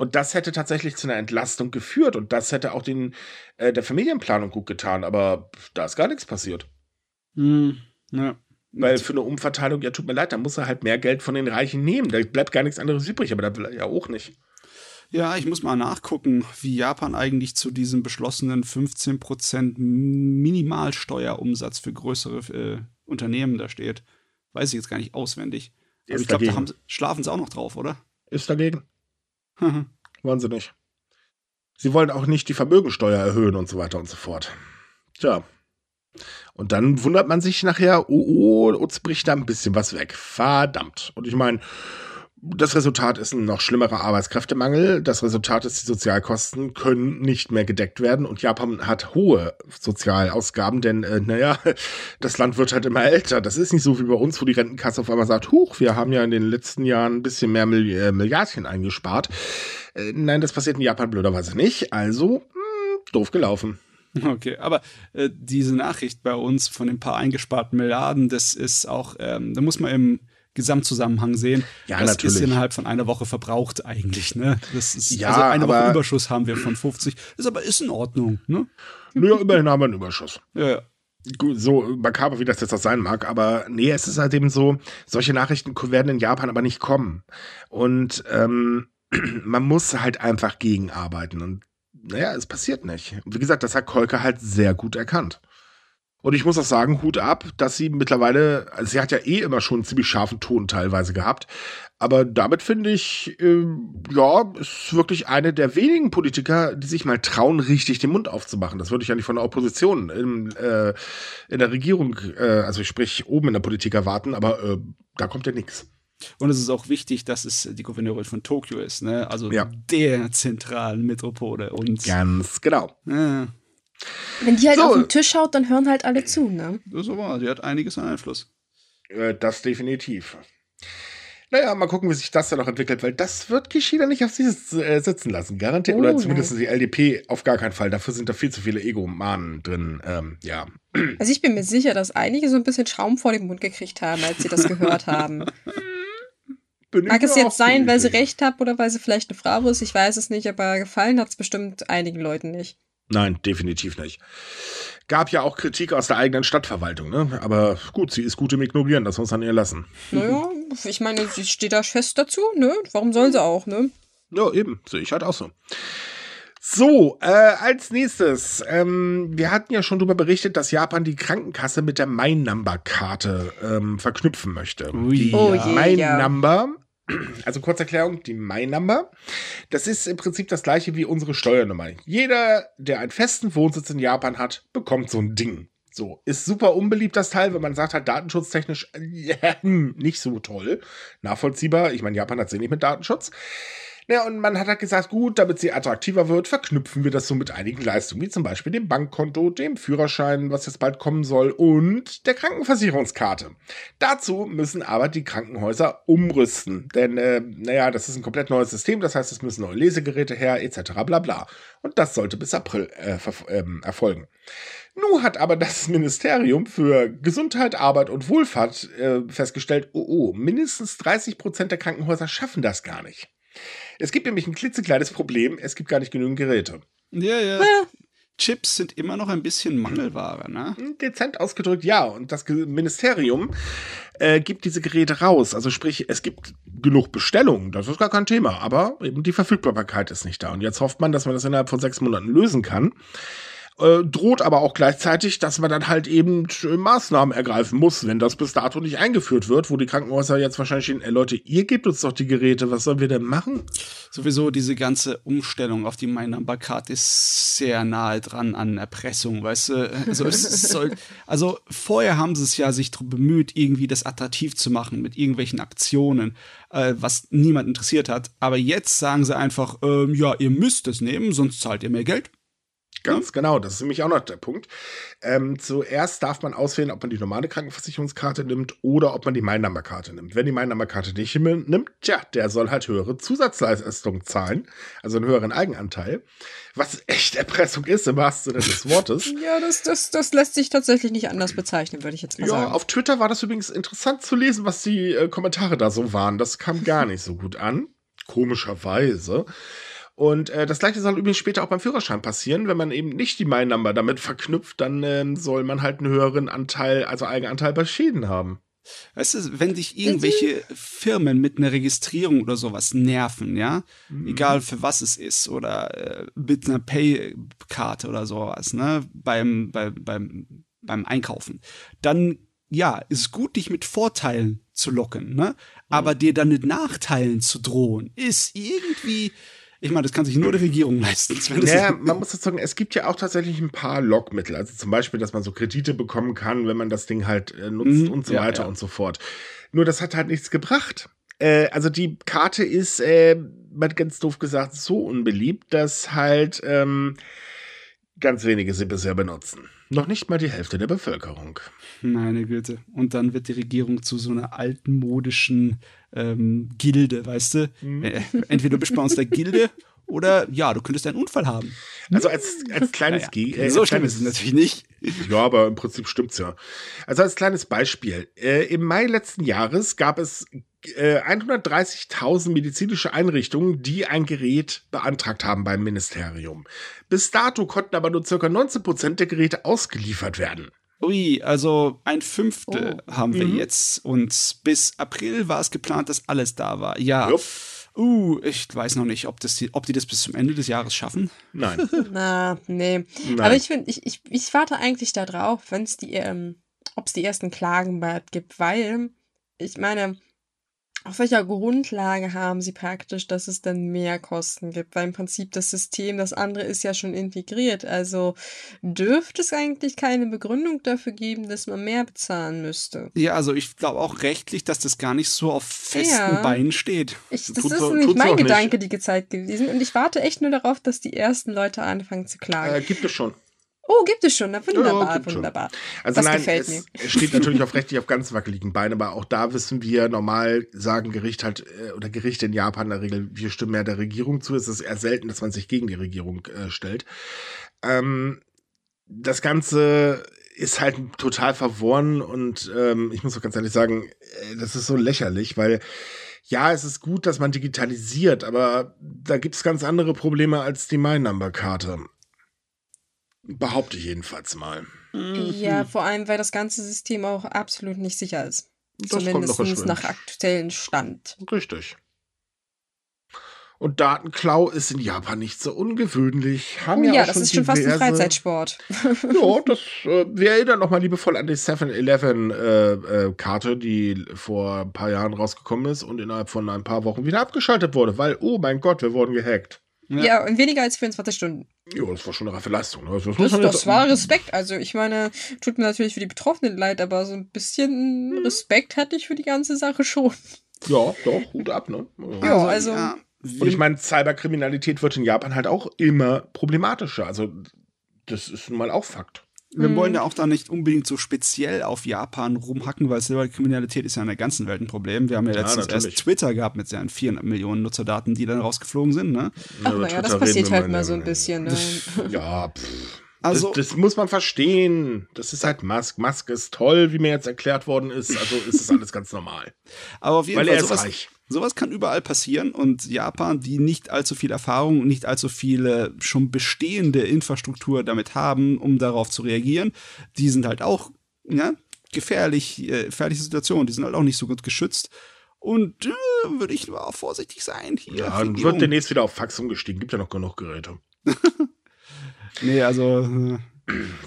Und das hätte tatsächlich zu einer Entlastung geführt und das hätte auch den, äh, der Familienplanung gut getan, aber da ist gar nichts passiert. Hm, ja. Weil für eine Umverteilung, ja, tut mir leid, da muss er halt mehr Geld von den Reichen nehmen. Da bleibt gar nichts anderes übrig, aber da will er ja auch nicht. Ja, ich muss mal nachgucken, wie Japan eigentlich zu diesem beschlossenen 15% Minimalsteuerumsatz für größere äh, Unternehmen da steht. Weiß ich jetzt gar nicht auswendig. Aber ich glaube, da haben, schlafen sie auch noch drauf, oder? Ist dagegen. Mhm. Wollen sie wollen auch nicht die Vermögensteuer erhöhen und so weiter und so fort. Tja. Und dann wundert man sich nachher, oh, oh, uns bricht da ein bisschen was weg. Verdammt. Und ich meine, das Resultat ist ein noch schlimmerer Arbeitskräftemangel. Das Resultat ist, die Sozialkosten können nicht mehr gedeckt werden und Japan hat hohe Sozialausgaben, denn, äh, naja, [LAUGHS] das Land wird halt immer älter. Das ist nicht so wie bei uns, wo die Rentenkasse auf einmal sagt, huch, wir haben ja in den letzten Jahren ein bisschen mehr Milli äh, Milliardchen eingespart. Äh, nein, das passiert in Japan blöderweise nicht. Also, mh, hm, doof gelaufen. Okay, aber äh, diese Nachricht bei uns von den paar eingesparten Milliarden, das ist auch, ähm, da muss man im Gesamtzusammenhang sehen. Ja, das natürlich. ist innerhalb von einer Woche verbraucht eigentlich. Ne? Das ist, ja, also eine Woche Überschuss haben wir von 50. Ist aber ist in Ordnung. Ne? Naja, immerhin haben wir einen Überschuss. Ja, ja. So makaber, wie das jetzt auch sein mag, aber nee, es ist halt eben so, solche Nachrichten werden in Japan aber nicht kommen. Und ähm, [CLEARS THROAT] man muss halt einfach gegenarbeiten. Und naja, es passiert nicht. Wie gesagt, das hat Kolke halt sehr gut erkannt. Und ich muss auch sagen, Hut ab, dass sie mittlerweile, also sie hat ja eh immer schon einen ziemlich scharfen Ton teilweise gehabt. Aber damit finde ich, äh, ja, ist wirklich eine der wenigen Politiker, die sich mal trauen, richtig den Mund aufzumachen. Das würde ich ja nicht von der Opposition in, äh, in der Regierung, äh, also ich sprich oben in der Politik erwarten, aber äh, da kommt ja nichts. Und es ist auch wichtig, dass es die Gouverneurin von Tokio ist, ne? Also ja. der zentralen Metropole. Und Ganz genau. Ja. Wenn die halt so. auf den Tisch haut, dann hören halt alle zu, ne? Das ist so wahr, die hat einiges an Einfluss. Äh, das definitiv. Naja, mal gucken, wie sich das dann noch entwickelt, weil das wird Kishida nicht auf sich äh, sitzen lassen, garantiert. Oh, Oder zumindest nein. die LDP auf gar keinen Fall. Dafür sind da viel zu viele Ego-Manen drin. Ähm, ja. [CLEARS THROAT] Also ich bin mir sicher, dass einige so ein bisschen Schaum vor den Mund gekriegt haben, als sie das gehört haben. [LAUGHS] Mag es jetzt sein, weil sie recht hat oder weil sie vielleicht eine Frau ist, ich weiß es nicht, aber gefallen hat es bestimmt einigen Leuten nicht. Nein, definitiv nicht. Gab ja auch Kritik aus der eigenen Stadtverwaltung, ne? Aber gut, sie ist gut im Ignorieren, das muss man ihr lassen. Naja, ich meine, sie steht da fest dazu, ne? Warum soll sie auch, ne? Ja, eben, sehe ich halt auch so. So, äh, als nächstes, ähm, wir hatten ja schon darüber berichtet, dass Japan die Krankenkasse mit der My Number Karte ähm, verknüpfen möchte. Ui. Die oh je, My ja. Number [CLEARS THROAT] also Kurzerklärung, die My Number, das ist im Prinzip das gleiche wie unsere Steuernummer. Jeder, der einen festen Wohnsitz in Japan hat, bekommt so ein Ding. So, ist super unbeliebt das Teil, wenn man sagt halt datenschutztechnisch äh, [LAUGHS] nicht so toll. Nachvollziehbar, ich meine, Japan hat sie nicht mit Datenschutz. Ja, und man hat halt gesagt, gut, damit sie attraktiver wird, verknüpfen wir das so mit einigen Leistungen, wie zum Beispiel dem Bankkonto, dem Führerschein, was jetzt bald kommen soll, und der Krankenversicherungskarte. Dazu müssen aber die Krankenhäuser umrüsten, denn, äh, naja, das ist ein komplett neues System, das heißt, es müssen neue Lesegeräte her, etc., bla bla. Und das sollte bis April äh, ähm, erfolgen. Nun hat aber das [LAUGHS] Ministerium für Gesundheit, Arbeit und Wohlfahrt äh, festgestellt, oh, oh, mindestens 30 Prozent der Krankenhäuser schaffen das gar nicht. Es gibt nämlich ein klitzekleines Problem, es gibt gar nicht genügend Geräte. Ja, ja. ja. Chips sind immer noch ein bisschen Mangelware, ne? Dezent ausgedrückt, ja. Und das Ministerium äh, gibt diese Geräte raus. Also sprich, es gibt genug Bestellungen, das ist gar kein Thema, aber eben die Verfügbarkeit ist nicht da. Und jetzt hofft man, dass man das innerhalb von sechs Monaten lösen kann. Äh, droht aber auch gleichzeitig, dass man dann halt eben äh, Maßnahmen ergreifen muss, wenn das bis dato nicht eingeführt wird, wo die Krankenhäuser jetzt wahrscheinlich stehen, ey Leute, ihr gebt uns doch die Geräte, was sollen wir denn machen? Sowieso diese ganze Umstellung auf die My Number Card ist sehr nahe dran an Erpressung, weißt du? Also, soll, also vorher haben sie es ja sich bemüht, irgendwie das attraktiv zu machen mit irgendwelchen Aktionen, äh, was niemand interessiert hat. Aber jetzt sagen sie einfach, ähm, ja, ihr müsst es nehmen, sonst zahlt ihr mehr Geld. Ganz ja. genau, das ist nämlich auch noch der Punkt. Ähm, zuerst darf man auswählen, ob man die normale Krankenversicherungskarte nimmt oder ob man die Mein-Nummer-Karte nimmt. Wenn die Mein-Nummer-Karte nicht nimmt, tja, der soll halt höhere Zusatzleistungen zahlen, also einen höheren Eigenanteil, was echt Erpressung ist im wahrsten Sinne des Wortes. [LAUGHS] ja, das, das, das lässt sich tatsächlich nicht anders bezeichnen, würde ich jetzt mal ja, sagen. Ja, auf Twitter war das übrigens interessant zu lesen, was die äh, Kommentare da so waren. Das kam gar nicht so gut an, komischerweise. Und äh, das gleiche soll übrigens später auch beim Führerschein passieren. Wenn man eben nicht die My-Number damit verknüpft, dann ähm, soll man halt einen höheren Anteil, also Eigenanteil bei Schäden haben. Weißt du, wenn dich irgendwelche Firmen mit einer Registrierung oder sowas nerven, ja, mhm. egal für was es ist, oder äh, mit einer Pay-Karte oder sowas, ne, beim, bei, beim, beim Einkaufen, dann ja, ist gut, dich mit Vorteilen zu locken, ne? Aber mhm. dir dann mit Nachteilen zu drohen, ist irgendwie ich meine, das kann sich nur die Regierung leisten. Ja, man muss dazu sagen, es gibt ja auch tatsächlich ein paar Lockmittel. Also zum Beispiel, dass man so Kredite bekommen kann, wenn man das Ding halt äh, nutzt mhm, und so ja, weiter ja. und so fort. Nur das hat halt nichts gebracht. Äh, also die Karte ist, äh, mal ganz doof gesagt, so unbeliebt, dass halt ähm, ganz wenige sie bisher benutzen. Noch nicht mal die Hälfte der Bevölkerung. Meine Güte. Und dann wird die Regierung zu so einer altmodischen ähm, Gilde, weißt du? Mhm. Äh, entweder du bist bei uns der Gilde oder ja, du könntest einen Unfall haben. Also als, als [LAUGHS] kleines naja, äh, So schlimm ist es natürlich nicht. Ja, aber im Prinzip stimmt's ja. Also als kleines Beispiel. Äh, Im Mai letzten Jahres gab es äh, 130.000 medizinische Einrichtungen, die ein Gerät beantragt haben beim Ministerium. Bis dato konnten aber nur ca. 19 Prozent der Geräte ausgeliefert werden. Ui, also ein Fünftel oh. haben wir mhm. jetzt. Und bis April war es geplant, dass alles da war. Ja. Jupp. Uh, ich weiß noch nicht, ob, das die, ob die das bis zum Ende des Jahres schaffen. Nein. [LAUGHS] Na, nee. Nein. Aber ich finde, ich, ich, ich warte eigentlich darauf, wenn es die, ähm, ob es die ersten Klagen bald gibt, weil ich meine, auf welcher Grundlage haben sie praktisch, dass es dann mehr Kosten gibt? Weil im Prinzip das System, das andere ist ja schon integriert. Also dürfte es eigentlich keine Begründung dafür geben, dass man mehr bezahlen müsste. Ja, also ich glaube auch rechtlich, dass das gar nicht so auf festen ja. Beinen steht. Ich, das tut, ist nämlich mein Gedanke nicht. die Zeit gewesen. Und ich warte echt nur darauf, dass die ersten Leute anfangen zu klagen. Äh, gibt es schon. Oh, gibt es schon. Na, wunderbar, ja, wunderbar. Schon. Also das nein, gefällt es, mir. Steht [LAUGHS] natürlich auf rechtlich auf ganz wackeligen Beinen, aber auch da wissen wir, normal sagen Gericht halt, äh, oder Gerichte in Japan in der Regel, wir stimmen ja der Regierung zu. Es ist eher selten, dass man sich gegen die Regierung äh, stellt. Ähm, das Ganze ist halt total verworren und ähm, ich muss auch ganz ehrlich sagen, äh, das ist so lächerlich, weil ja, es ist gut, dass man digitalisiert, aber da gibt es ganz andere Probleme als die My-Number-Karte. Behaupte ich jedenfalls mal. Ja, vor allem, weil das ganze System auch absolut nicht sicher ist. Das Zumindest nach aktuellem Stand. Richtig. Und Datenklau ist in Japan nicht so ungewöhnlich. Haben ja, ja das ist schon fast ein Freizeitsport. [LAUGHS] ja, das, äh, wir erinnern nochmal liebevoll an die 7-Eleven-Karte, äh, äh, die vor ein paar Jahren rausgekommen ist und innerhalb von ein paar Wochen wieder abgeschaltet wurde, weil, oh mein Gott, wir wurden gehackt. Ja, ja in weniger als 24 Stunden. Ja, das war schon eine reife Leistung. Ne? Das, das, das war Respekt. Also ich meine, tut mir natürlich für die Betroffenen leid, aber so ein bisschen hm. Respekt hatte ich für die ganze Sache schon. Ja, doch, Hut ab, ne? Ja, also. Ja. Und ich meine, Cyberkriminalität wird in Japan halt auch immer problematischer. Also, das ist nun mal auch Fakt. Wir mhm. wollen ja auch da nicht unbedingt so speziell auf Japan rumhacken, weil Cyberkriminalität ist ja in der ganzen Welt ein Problem. Wir haben ja letztens ja, erst Twitter gehabt mit seinen 400 Millionen Nutzerdaten, die dann rausgeflogen sind, ne? Ach, naja, das passiert halt mal so ein bisschen, ne? [LAUGHS] Ja, pff. Also, das, das, muss man verstehen. Das ist halt Musk. Musk ist toll, wie mir jetzt erklärt worden ist. Also ist das alles ganz normal. Aber auf jeden Weil Fall, er ist sowas, reich. Sowas kann überall passieren und Japan, die nicht allzu viel Erfahrung und nicht allzu viele schon bestehende Infrastruktur damit haben, um darauf zu reagieren, die sind halt auch ja, gefährlich, äh, gefährliche Situationen. Die sind halt auch nicht so gut geschützt. Und äh, würde ich nur auch vorsichtig sein. Hier, ja, dann wird demnächst wieder auf Fax umgestiegen. Gibt ja noch genug Geräte. [LAUGHS] nee, also.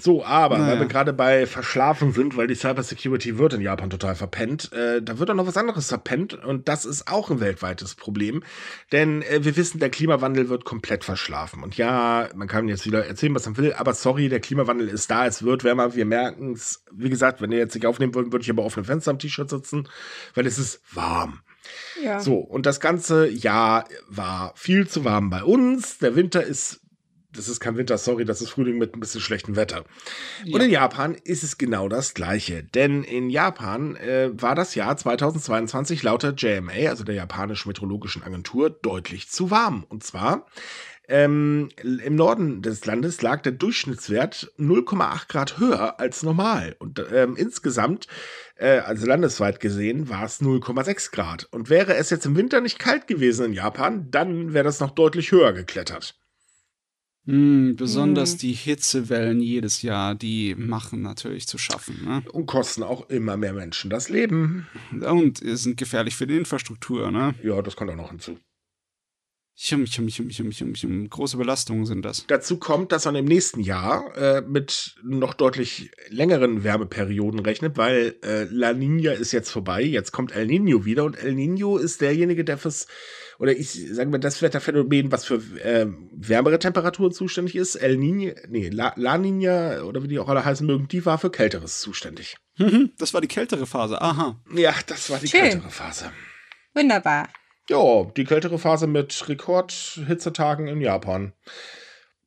So, aber naja. weil wir gerade bei Verschlafen sind, weil die Cybersecurity wird in Japan total verpennt, äh, da wird auch noch was anderes verpennt und das ist auch ein weltweites Problem, denn äh, wir wissen, der Klimawandel wird komplett verschlafen und ja, man kann jetzt wieder erzählen, was man will, aber sorry, der Klimawandel ist da, es wird wärmer, wir merken es, wie gesagt, wenn ihr jetzt nicht aufnehmen würdet, würde ich aber auf einem Fenster am T-Shirt sitzen, weil es ist warm. Ja. So, und das ganze Jahr war viel zu warm bei uns. Der Winter ist das ist kein Winter, sorry, das ist Frühling mit ein bisschen schlechtem Wetter. Ja. Und in Japan ist es genau das Gleiche. Denn in Japan äh, war das Jahr 2022 laut der JMA, also der japanischen meteorologischen Agentur, deutlich zu warm. Und zwar ähm, im Norden des Landes lag der Durchschnittswert 0,8 Grad höher als normal. Und ähm, insgesamt, äh, also landesweit gesehen, war es 0,6 Grad. Und wäre es jetzt im Winter nicht kalt gewesen in Japan, dann wäre das noch deutlich höher geklettert. Mm, besonders mm. die Hitzewellen jedes Jahr, die machen natürlich zu schaffen. Ne? Und kosten auch immer mehr Menschen das Leben. Und sind gefährlich für die Infrastruktur, ne? Ja, das kommt auch noch hinzu. Chum, chum, chum, chum, chum, chum. Große Belastungen sind das. Dazu kommt, dass man im nächsten Jahr äh, mit noch deutlich längeren Wärmeperioden rechnet, weil äh, La Nina ist jetzt vorbei, jetzt kommt El Nino wieder und El Nino ist derjenige, der fürs oder ich sagen wir das Wetterphänomen, was für äh, wärmere Temperaturen zuständig ist. El Niño, nee, La, La Nina oder wie die auch alle heißen mögen, die war für Kälteres zuständig. Mhm, das war die kältere Phase, aha. Ja, das war die Schön. kältere Phase. Wunderbar. Ja, die kältere Phase mit Rekordhitzetagen in Japan.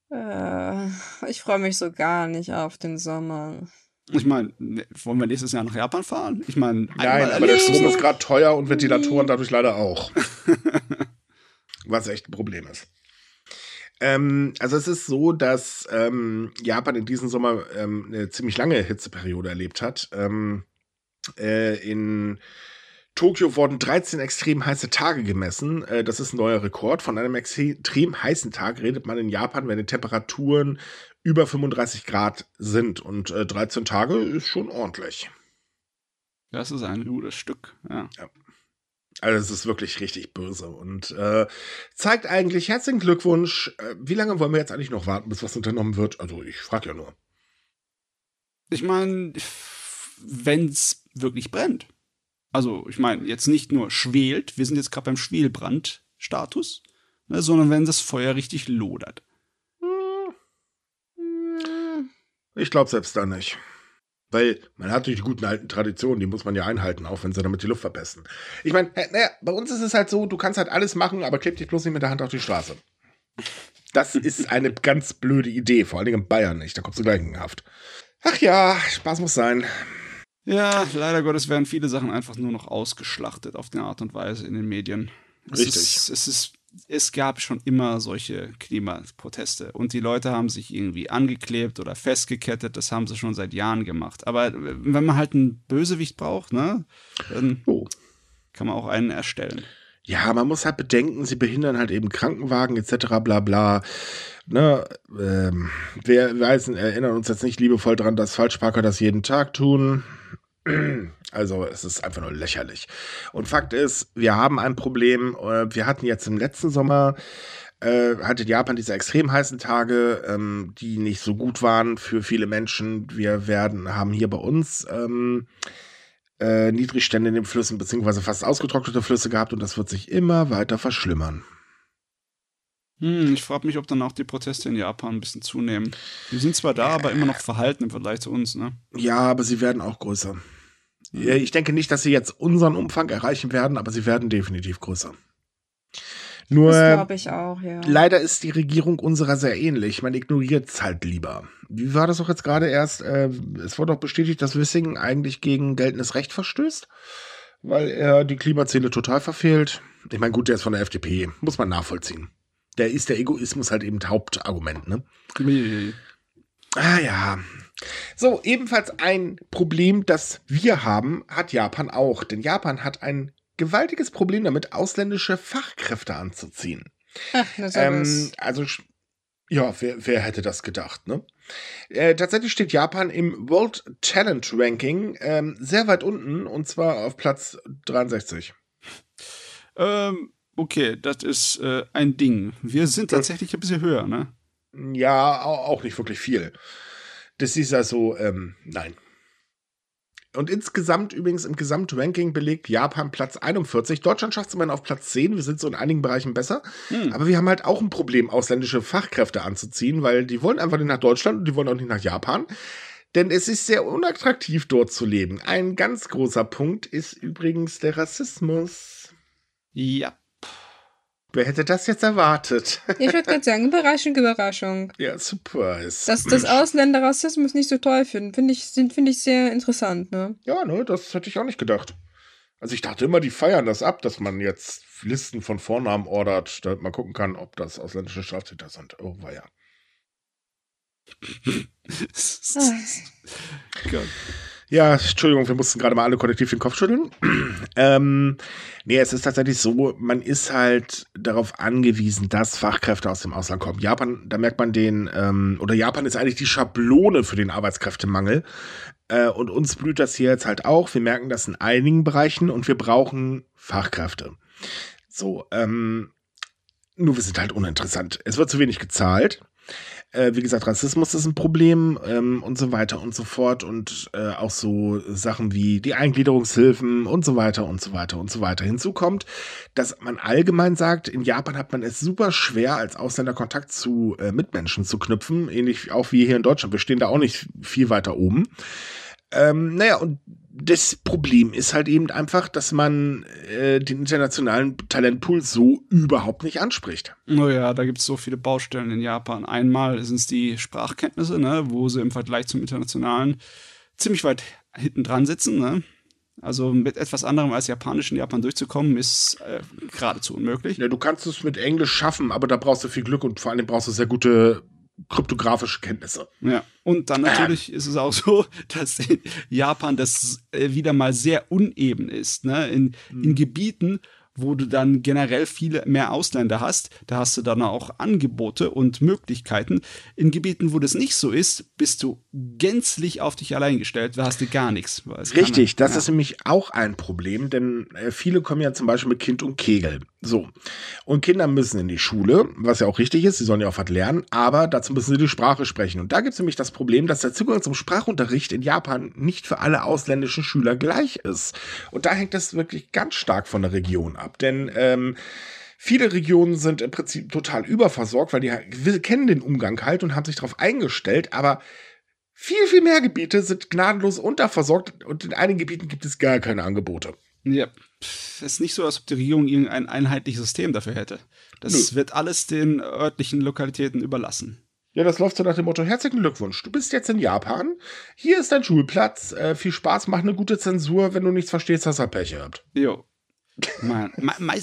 Äh, ich freue mich so gar nicht auf den Sommer. Ich meine, ne, wollen wir nächstes Jahr nach Japan fahren? Ich meine, nein, aber der Strom ist gerade teuer und Ventilatoren dadurch leider auch. [LAUGHS] Was echt ein Problem ist. Ähm, also es ist so, dass ähm, Japan in diesem Sommer ähm, eine ziemlich lange Hitzeperiode erlebt hat. Ähm, äh, in Tokio wurden 13 extrem heiße Tage gemessen. Äh, das ist ein neuer Rekord. Von einem extrem heißen Tag redet man in Japan, wenn die Temperaturen über 35 Grad sind. Und äh, 13 Tage ist schon ordentlich. Das ist ein gutes Stück, ja. ja. Also es ist wirklich richtig böse und äh, zeigt eigentlich herzlichen Glückwunsch. Äh, wie lange wollen wir jetzt eigentlich noch warten, bis was unternommen wird? Also ich frage ja nur. Ich meine, wenn es wirklich brennt. Also ich meine, jetzt nicht nur schwelt, wir sind jetzt gerade beim Schwelbrandstatus, ne, sondern wenn das Feuer richtig lodert. Ich glaube selbst da nicht. Weil man hat natürlich die guten alten Traditionen, die muss man ja einhalten, auch wenn sie damit die Luft verpesten. Ich meine, naja, bei uns ist es halt so, du kannst halt alles machen, aber kleb dich bloß nicht mit der Hand auf die Straße. Das ist eine [LAUGHS] ganz blöde Idee, vor allen Dingen in Bayern nicht. Da kommst du gleich in Haft. Ach ja, Spaß muss sein. Ja, leider Gottes werden viele Sachen einfach nur noch ausgeschlachtet auf die Art und Weise in den Medien. Es Richtig. Ist, es ist es gab schon immer solche Klimaproteste und die Leute haben sich irgendwie angeklebt oder festgekettet, das haben sie schon seit Jahren gemacht. Aber wenn man halt einen Bösewicht braucht, ne, dann oh. kann man auch einen erstellen. Ja, man muss halt bedenken, sie behindern halt eben Krankenwagen etc. bla bla. Ne, ähm, wir weiß, erinnern uns jetzt nicht liebevoll daran, dass Falschparker das jeden Tag tun. Also es ist einfach nur lächerlich. Und Fakt ist, wir haben ein Problem. Äh, wir hatten jetzt im letzten Sommer, äh, hatte Japan diese extrem heißen Tage, ähm, die nicht so gut waren für viele Menschen. Wir werden, haben hier bei uns ähm, äh, Niedrigstände in den Flüssen, beziehungsweise fast ausgetrocknete Flüsse gehabt und das wird sich immer weiter verschlimmern. Hm, ich frage mich, ob dann auch die Proteste in Japan ein bisschen zunehmen. Die sind zwar da, aber immer noch verhalten im Vergleich zu uns, ne? Ja, aber sie werden auch größer. Ich denke nicht, dass sie jetzt unseren Umfang erreichen werden, aber sie werden definitiv größer. Nur, das ich auch, ja. leider ist die Regierung unserer sehr ähnlich. Man ignoriert es halt lieber. Wie war das doch jetzt gerade erst? Äh, es wurde doch bestätigt, dass Wissing eigentlich gegen geltendes Recht verstößt, weil er die Klimaziele total verfehlt. Ich meine, gut, der ist von der FDP, muss man nachvollziehen. Der ist der Egoismus halt eben Hauptargument, ne? Nee. Ah ja, so, ebenfalls ein Problem, das wir haben, hat Japan auch. Denn Japan hat ein gewaltiges Problem damit, ausländische Fachkräfte anzuziehen. Ach, ähm, also, ja, wer, wer, hätte das gedacht, ne? Äh, tatsächlich steht Japan im World Talent Ranking ähm, sehr weit unten und zwar auf Platz 63. Ähm, okay, das ist äh, ein Ding. Wir sind tatsächlich ein bisschen höher, ne? Ja, auch nicht wirklich viel. Das ist also, ähm, nein. Und insgesamt übrigens im Gesamtranking belegt Japan Platz 41. Deutschland schafft es immerhin auf Platz 10. Wir sind so in einigen Bereichen besser. Hm. Aber wir haben halt auch ein Problem, ausländische Fachkräfte anzuziehen, weil die wollen einfach nicht nach Deutschland und die wollen auch nicht nach Japan. Denn es ist sehr unattraktiv, dort zu leben. Ein ganz großer Punkt ist übrigens der Rassismus. Ja. Wer hätte das jetzt erwartet? [LAUGHS] Ich würde gerade sagen, Überraschung, Überraschung. Ja, surprise. Dass das Ausländer Rassismus nicht so toll finden, finde ich, find ich sehr interessant, ne? Ja, ne, das hätte ich auch nicht gedacht. Also ich dachte immer, die feiern das ab, dass man jetzt Listen von Vornamen ordert, damit man gucken kann, ob das ausländische Straftäter sind. Oh, war ja. [LAUGHS] Gott. Ja, Entschuldigung, wir mussten gerade mal alle kollektiv den Kopf schütteln. [CLEARS THROAT] ähm, nee, es ist tatsächlich so, man ist halt darauf angewiesen, dass Fachkräfte aus dem Ausland kommen. Japan, da merkt man den, ähm, oder Japan ist eigentlich die Schablone für den Arbeitskräftemangel. Äh, und uns blüht das hier jetzt halt auch. Wir merken das in einigen Bereichen und wir brauchen Fachkräfte. So, ähm, nur wir sind halt uninteressant. Es wird zu wenig gezahlt. Äh, wie gesagt, Rassismus ist ein Problem ähm, und so weiter und so fort. Und äh, auch so Sachen wie die Eingliederungshilfen und so weiter und so weiter und so weiter. Hinzu kommt, dass man allgemein sagt, in Japan hat man es super schwer, als Ausländer Kontakt zu äh, Mitmenschen zu knüpfen. Ähnlich auch wie hier in Deutschland. Wir stehen da auch nicht viel weiter oben. Ähm, naja, und das Problem ist halt eben einfach, dass man äh, den internationalen Talentpool so überhaupt nicht anspricht. Naja, da gibt es so viele Baustellen in Japan. Einmal sind es die Sprachkenntnisse, ne, wo sie im Vergleich zum internationalen ziemlich weit hinten dran sitzen. Ne? Also mit etwas anderem als Japanisch in Japan durchzukommen, ist äh, geradezu unmöglich. Ja, du kannst es mit Englisch schaffen, aber da brauchst du viel Glück und vor allem brauchst du sehr gute kryptografische Kenntnisse. Ja, und dann natürlich äh. ist es auch so, [LAUGHS] dass in Japan das äh, wieder mal sehr uneben ist. Ne? In, in hm. Gebieten, wo du dann generell viele mehr Ausländer hast. Da hast du dann auch Angebote und Möglichkeiten. In Gebieten, wo das nicht so ist, bist du gänzlich auf dich allein gestellt. Da hast du gar nichts. Richtig, das ja. ist nämlich auch ein Problem, denn äh, viele kommen ja zum Beispiel mit Kind und Kegel. So. Und Kinder müssen in die Schule, was ja auch richtig ist, sie sollen ja auch was lernen, aber dazu müssen sie die Sprache sprechen. Und da gibt es nämlich das Problem, dass der Zugang zum Sprachunterricht in Japan nicht für alle ausländischen Schüler gleich ist. Und da hängt es wirklich ganz stark von der Region ab. Denn ähm, viele Regionen sind im Prinzip total überversorgt, weil die kennen den Umgang halt und haben sich darauf eingestellt, aber viel, viel mehr Gebiete sind gnadenlos unterversorgt und in einigen Gebieten gibt es gar keine Angebote. Ja, es ist nicht so, als ob die Regierung irgendein einheitliches System dafür hätte. Das Nö. wird alles den örtlichen Lokalitäten überlassen. Ja, das läuft so nach dem Motto: Herzlichen Glückwunsch, du bist jetzt in Japan. Hier ist dein Schulplatz. Äh, viel Spaß, mach eine gute Zensur. Wenn du nichts verstehst, hast du Pech gehabt. Jo. Man,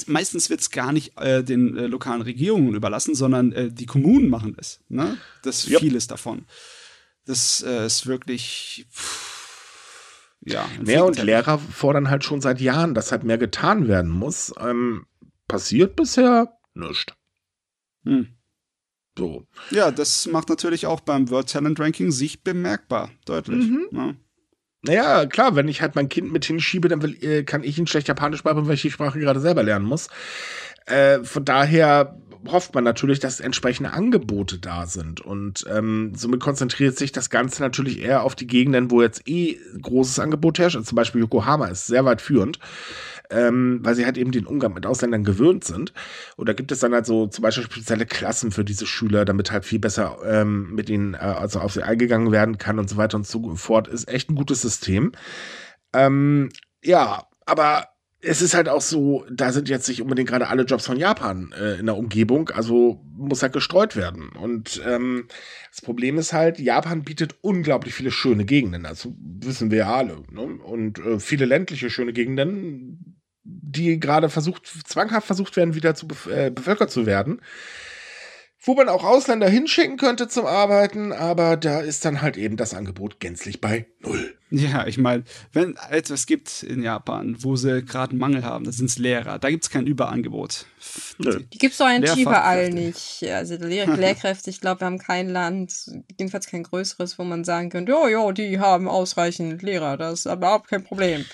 meistens wird es gar nicht äh, den äh, lokalen Regierungen überlassen, sondern äh, die Kommunen machen das. Ne? Das ist yep. vieles davon. Das äh, ist wirklich. Pff, ja. Mehr und Lehrer fordern halt schon seit Jahren, dass halt mehr getan werden muss. Ähm, passiert bisher nichts. Hm. So. Ja, das macht natürlich auch beim World Talent Ranking sich bemerkbar, deutlich. Mhm. Ja. Naja, klar, wenn ich halt mein Kind mit hinschiebe, dann will, äh, kann ich ihn schlecht Japanisch beibringen, weil ich die Sprache gerade selber lernen muss. Äh, von daher hofft man natürlich, dass entsprechende Angebote da sind. Und ähm, somit konzentriert sich das Ganze natürlich eher auf die Gegenden, wo jetzt eh großes Angebot herrscht. Also zum Beispiel Yokohama ist sehr weit führend. Ähm, weil sie halt eben den Umgang mit Ausländern gewöhnt sind. Und da gibt es dann halt so zum Beispiel spezielle Klassen für diese Schüler, damit halt viel besser ähm, mit ihnen äh, also auf sie eingegangen werden kann und so weiter und so fort. Ist echt ein gutes System. Ähm, ja, aber es ist halt auch so, da sind jetzt nicht unbedingt gerade alle Jobs von Japan äh, in der Umgebung, also muss halt gestreut werden. Und ähm, das Problem ist halt, Japan bietet unglaublich viele schöne Gegenden, also wissen wir ja alle. Ne? Und äh, viele ländliche schöne Gegenden, die gerade versucht, zwanghaft versucht werden, wieder zu äh, bevölkert zu werden wo man auch Ausländer hinschicken könnte zum Arbeiten, aber da ist dann halt eben das Angebot gänzlich bei null. Ja, ich meine, wenn etwas gibt in Japan, wo sie gerade einen Mangel haben, das sind Lehrer. Da gibt es kein Überangebot. Nö. Die gibt es doch eigentlich überall nicht. Also Lehr [LAUGHS] Lehrkräfte, ich glaube, wir haben kein Land, jedenfalls kein größeres, wo man sagen könnte, jo, jo, die haben ausreichend Lehrer, das ist aber überhaupt kein Problem.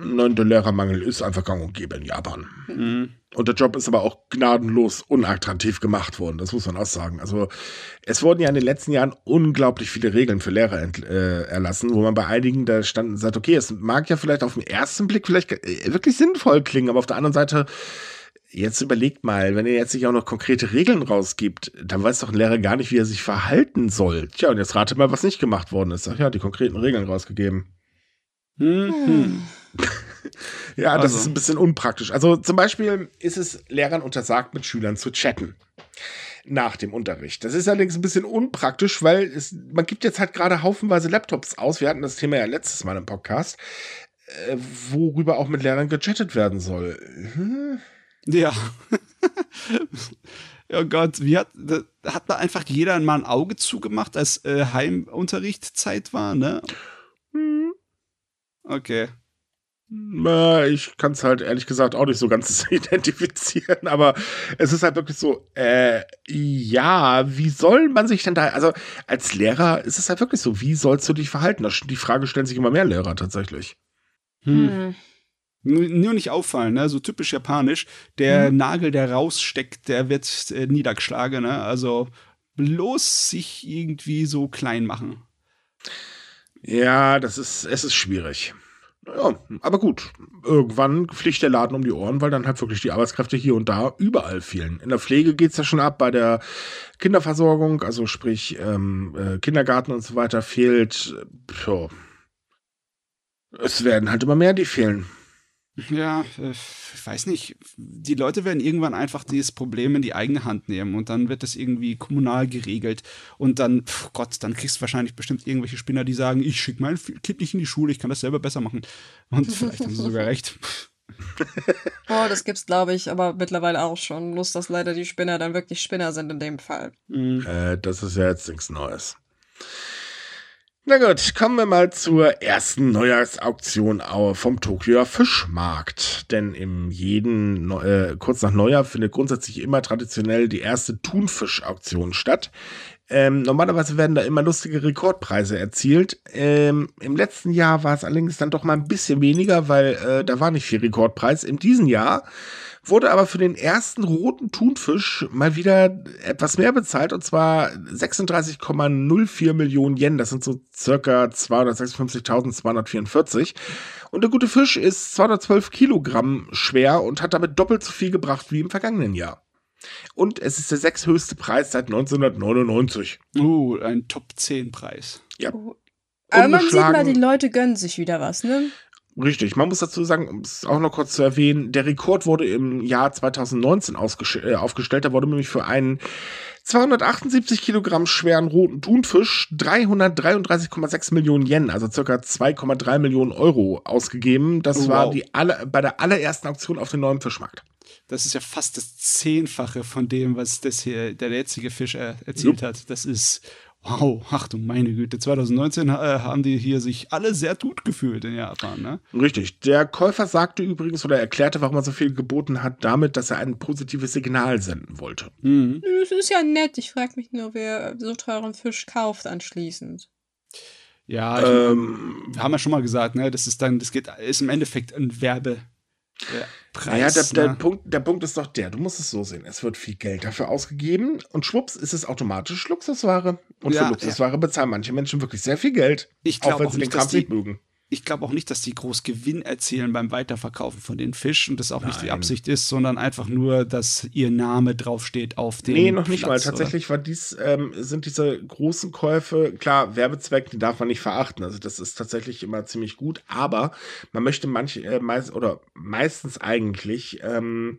Nein, der Lehrermangel ist einfach gang und gäbe in Japan. Mhm. Und der Job ist aber auch gnadenlos unattraktiv gemacht worden, das muss man auch sagen. Also es wurden ja in den letzten Jahren unglaublich viele Regeln für Lehrer äh, erlassen, wo man bei einigen da stand und sagt, okay, es mag ja vielleicht auf den ersten Blick vielleicht äh, wirklich sinnvoll klingen, aber auf der anderen Seite, jetzt überlegt mal, wenn ihr jetzt nicht auch noch konkrete Regeln rausgibt, dann weiß doch ein Lehrer gar nicht, wie er sich verhalten soll. Tja, und jetzt rate mal, was nicht gemacht worden ist. Ach ja, die konkreten Regeln rausgegeben. Mhm. Ja, das also. ist ein bisschen unpraktisch. Also zum Beispiel ist es Lehrern untersagt, mit Schülern zu chatten nach dem Unterricht. Das ist allerdings ein bisschen unpraktisch, weil es, man gibt jetzt halt gerade haufenweise Laptops aus. Wir hatten das Thema ja letztes Mal im Podcast, äh, worüber auch mit Lehrern gechattet werden soll. Hm? Ja. [LAUGHS] oh Gott, wie hat, hat da einfach jeder mal ein Auge zugemacht, als äh, Heimunterrichtszeit war, ne? Hm. Okay. Ich kann es halt ehrlich gesagt auch nicht so ganz [LAUGHS] identifizieren, aber es ist halt wirklich so, äh, ja, wie soll man sich denn da, also als Lehrer ist es halt wirklich so, wie sollst du dich verhalten? Die Frage stellen sich immer mehr Lehrer tatsächlich. Hm. hm. Nur nicht auffallen, ne? so typisch japanisch. Der hm. Nagel, der raussteckt, der wird äh, niedergeschlagen. Ne? Also bloß sich irgendwie so klein machen. Ja, das ist, es ist schwierig. Ja, aber gut. Irgendwann fliegt der Laden um die Ohren, weil dann halt wirklich die Arbeitskräfte hier und da überall fehlen. In der Pflege geht es ja schon ab, bei der Kinderversorgung, also sprich ähm, äh, Kindergarten und so weiter, fehlt. Ja. Es werden halt immer mehr, die fehlen. Ja, äh, ich weiß nicht. Die Leute werden irgendwann einfach dieses Problem in die eigene Hand nehmen und dann wird das irgendwie kommunal geregelt. Und dann, pf Gott, dann kriegst du wahrscheinlich bestimmt irgendwelche Spinner, die sagen, ich schicke mein Kind nicht in die Schule, ich kann das selber besser machen. Und [LAUGHS] vielleicht haben sie sogar recht. [LAUGHS] oh, das gibt's, glaube ich, aber mittlerweile auch schon. Bloß, dass leider die Spinner dann wirklich Spinner sind in dem Fall. Mhm. Äh, das ist ja jetzt nichts Neues. Na gut, kommen wir mal zur ersten Neujahrsauktion vom Tokioer Fischmarkt. Denn im jeden, äh, kurz nach Neujahr findet grundsätzlich immer traditionell die erste Thunfischauktion statt. Ähm, normalerweise werden da immer lustige Rekordpreise erzielt. Ähm, Im letzten Jahr war es allerdings dann doch mal ein bisschen weniger, weil äh, da war nicht viel Rekordpreis. In diesem Jahr wurde aber für den ersten roten Thunfisch mal wieder etwas mehr bezahlt und zwar 36,04 Millionen Yen. Das sind so circa 256.244. Und der gute Fisch ist 212 Kilogramm schwer und hat damit doppelt so viel gebracht wie im vergangenen Jahr. Und es ist der sechshöchste Preis seit 1999. Uh, ein Top 10 Preis. Ja. Aber man sieht mal, die Leute gönnen sich wieder was, ne? Richtig, man muss dazu sagen, um es auch noch kurz zu erwähnen, der Rekord wurde im Jahr 2019 äh, aufgestellt. Da wurde nämlich für einen 278 Kilogramm schweren roten Thunfisch 333,6 Millionen Yen, also circa 2,3 Millionen Euro ausgegeben. Das oh, war die alle, bei der allerersten Auktion auf dem neuen Fischmarkt. Das ist ja fast das Zehnfache von dem, was das hier der jetzige Fisch er, erzielt Jupp. hat. Das ist Wow, ach du meine Güte, 2019 äh, haben die hier sich alle sehr gut gefühlt in Japan, ne? Richtig. Der Käufer sagte übrigens oder erklärte, warum er so viel geboten hat, damit, dass er ein positives Signal senden wollte. Mhm. Das ist ja nett. Ich frage mich nur, wer so teuren Fisch kauft anschließend. Ja, ich, ähm, wir haben ja schon mal gesagt, ne, das ist dann, das geht, ist im Endeffekt ein Werbe, Preis. Ja, der, der, ne? Punkt, der Punkt ist doch der, du musst es so sehen. Es wird viel Geld dafür ausgegeben und schwupps ist es automatisch Luxusware. Und ja, für Luxusware ja. bezahlen manche Menschen wirklich sehr viel Geld. Ich glaube auch, wenn sie den Kram nicht mögen ich glaube auch nicht, dass die groß Gewinn erzielen beim Weiterverkaufen von den Fisch und das auch Nein. nicht die Absicht ist, sondern einfach nur, dass ihr Name draufsteht auf dem. Nee, noch nicht Platz, mal. Tatsächlich war dies, ähm, sind diese großen Käufe, klar, Werbezweck, die darf man nicht verachten. Also das ist tatsächlich immer ziemlich gut, aber man möchte manche, äh, meist, oder meistens eigentlich ähm,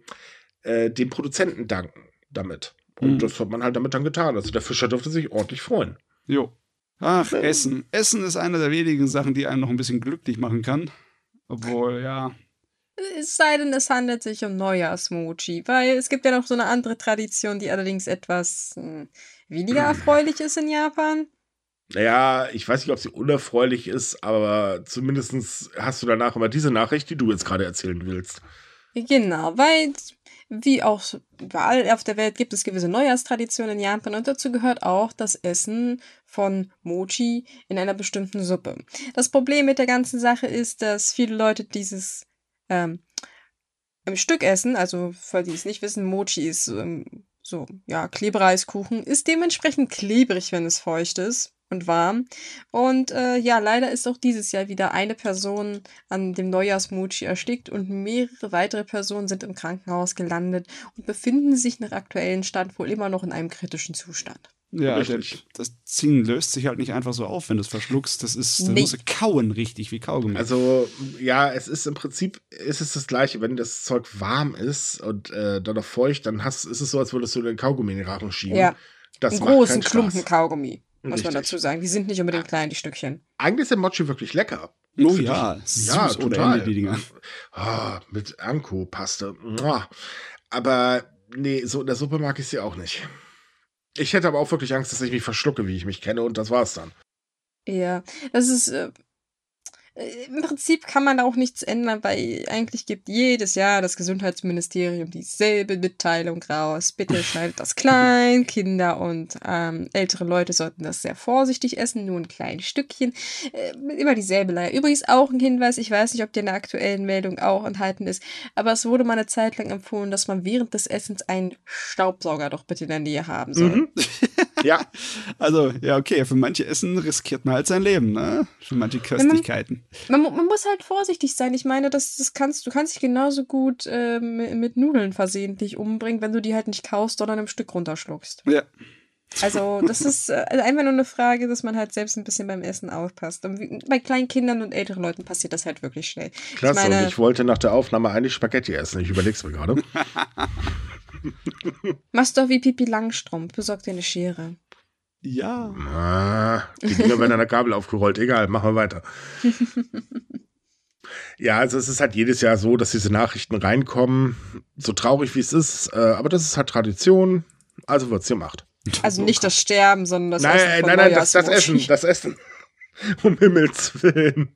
äh, dem Produzenten danken damit. Und mhm. das hat man halt damit dann getan. Also der Fischer dürfte sich ordentlich freuen. Jo. Ach, Essen. Essen ist eine der wenigen Sachen, die einen noch ein bisschen glücklich machen kann. Obwohl, ja. Es sei denn, es handelt sich um Neujahrsmochi, weil es gibt ja noch so eine andere Tradition, die allerdings etwas hm, weniger erfreulich ist in Japan. Naja, ich weiß nicht, ob sie unerfreulich ist, aber zumindest hast du danach immer diese Nachricht, die du jetzt gerade erzählen willst. Genau, weil wie auch überall auf der Welt gibt es gewisse Neujahrstraditionen in Japan und dazu gehört auch das Essen von Mochi in einer bestimmten Suppe. Das Problem mit der ganzen Sache ist, dass viele Leute dieses ähm, Stück essen, also für die es nicht wissen, Mochi ist ähm, so, ja, Klebereiskuchen, ist dementsprechend klebrig, wenn es feucht ist und warm. Und äh, ja, leider ist auch dieses Jahr wieder eine Person an dem Neujahrsmochi erstickt und mehrere weitere Personen sind im Krankenhaus gelandet und befinden sich nach aktuellem Stand wohl immer noch in einem kritischen Zustand. Ja, der, das Zingen löst sich halt nicht einfach so auf, wenn du es verschluckst. Das ist, nee. muss kauen richtig wie Kaugummi. Also ja, es ist im Prinzip ist es das gleiche, wenn das Zeug warm ist und äh, dann noch feucht, dann hast, ist es so, als würdest du den Kaugummi in den Rachen schieben. Ja, das einen großen Klumpen Kaugummi, muss Richtig. man dazu sagen. Die sind nicht unbedingt klein, die Stückchen. Eigentlich ist der Mochi wirklich lecker. Oh ja, ich, ja, total. Ende, die Dinger. Oh, mit Anko-Paste. Aber nee, so in der Suppe mag ich sie auch nicht. Ich hätte aber auch wirklich Angst, dass ich mich verschlucke, wie ich mich kenne, und das war's dann. Ja, das ist äh, Im Prinzip kann man da auch nichts ändern, weil eigentlich gibt jedes Jahr das Gesundheitsministerium dieselbe Mitteilung raus. Bitte [LAUGHS] schneidet das klein. Kinder und ähm, ältere Leute sollten das sehr vorsichtig essen, nur ein kleines Stückchen. Äh, immer dieselbe Leier. Übrigens auch ein Hinweis, ich weiß nicht, ob der in der aktuellen Meldung auch enthalten ist, aber es wurde mal eine Zeit lang empfohlen, dass man während des Essens einen Staubsauger doch bitte in der Nähe haben soll. Mhm. [LAUGHS] ja. [LAUGHS] Also, ja, okay, für manche Essen riskiert man halt sein Leben, ne? Für manche Köstlichkeiten. Man, man, man muss halt vorsichtig sein. Ich meine, das, das kannst, du kannst dich genauso gut äh, mit Nudeln versehentlich umbringen, wenn du die halt nicht kaust, sondern im Stück runterschluckst. Ja. Also, das ist äh, also einfach nur eine Frage, dass man halt selbst ein bisschen beim Essen aufpasst. Und bei kleinen Kindern und älteren Leuten passiert das halt wirklich schnell. Klasse, ich meine, und ich wollte nach der Aufnahme eigentlich Spaghetti essen. Ich überleg's mir gerade. [LAUGHS] Machst doch wie Pipi Langstrumpf, besorg dir eine Schere. Ja. Ah, die Dinger werden an der Kabel aufgerollt. Egal, machen wir weiter. [LAUGHS] ja, also es ist halt jedes Jahr so, dass diese Nachrichten reinkommen. So traurig wie es ist, äh, aber das ist halt Tradition. Also wird es gemacht. Also nicht das Sterben, sondern das nein, Essen. Nein, nein, das, das Essen, das Essen. [LAUGHS] Um Himmels Willen.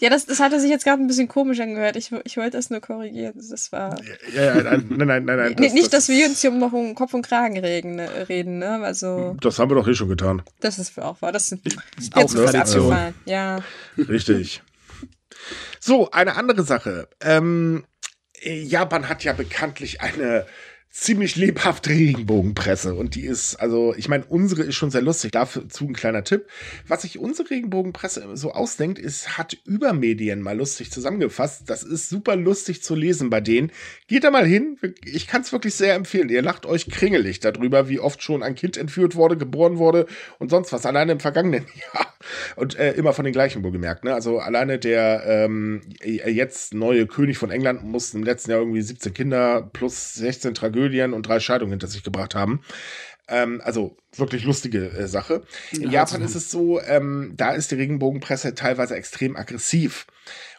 Ja, das, das hatte sich jetzt gerade ein bisschen komisch angehört. Ich, ich wollte das nur korrigieren. Das war. Ja, ja, nein, nein, nein, nein. nein das, nicht, dass wir uns hier um noch um Kopf und Kragen reden, ne, reden, ne? Also. Das haben wir doch eh schon getan. Das ist auch wahr. Das ist auch ne? also, Ja. Richtig. So, eine andere Sache. Ähm, Japan hat ja bekanntlich eine ziemlich lebhafte [LAUGHS] Regenbogenpresse. Und die ist, also, ich meine, unsere ist schon sehr lustig. Dazu ein kleiner Tipp. Was sich unsere Regenbogenpresse so ausdenkt, ist, hat Übermedien mal lustig zusammengefasst. Das ist super lustig zu lesen bei denen. Geht da mal hin. Ich kann es wirklich sehr empfehlen. Ihr lacht euch kringelig darüber, wie oft schon ein Kind entführt wurde, geboren wurde und sonst was. Alleine im vergangenen [LAUGHS] Jahr. Und äh, immer von den gleichen wohlgemerkt. Ne? Also alleine der ähm, jetzt neue König von England musste im letzten Jahr irgendwie 17 Kinder plus 16 Tragödien Tragödien und drei Scheidungen hinter sich gebracht haben. Ähm, also wirklich lustige äh, Sache. In ja, Japan ist es so, ähm, da ist die Regenbogenpresse teilweise extrem aggressiv.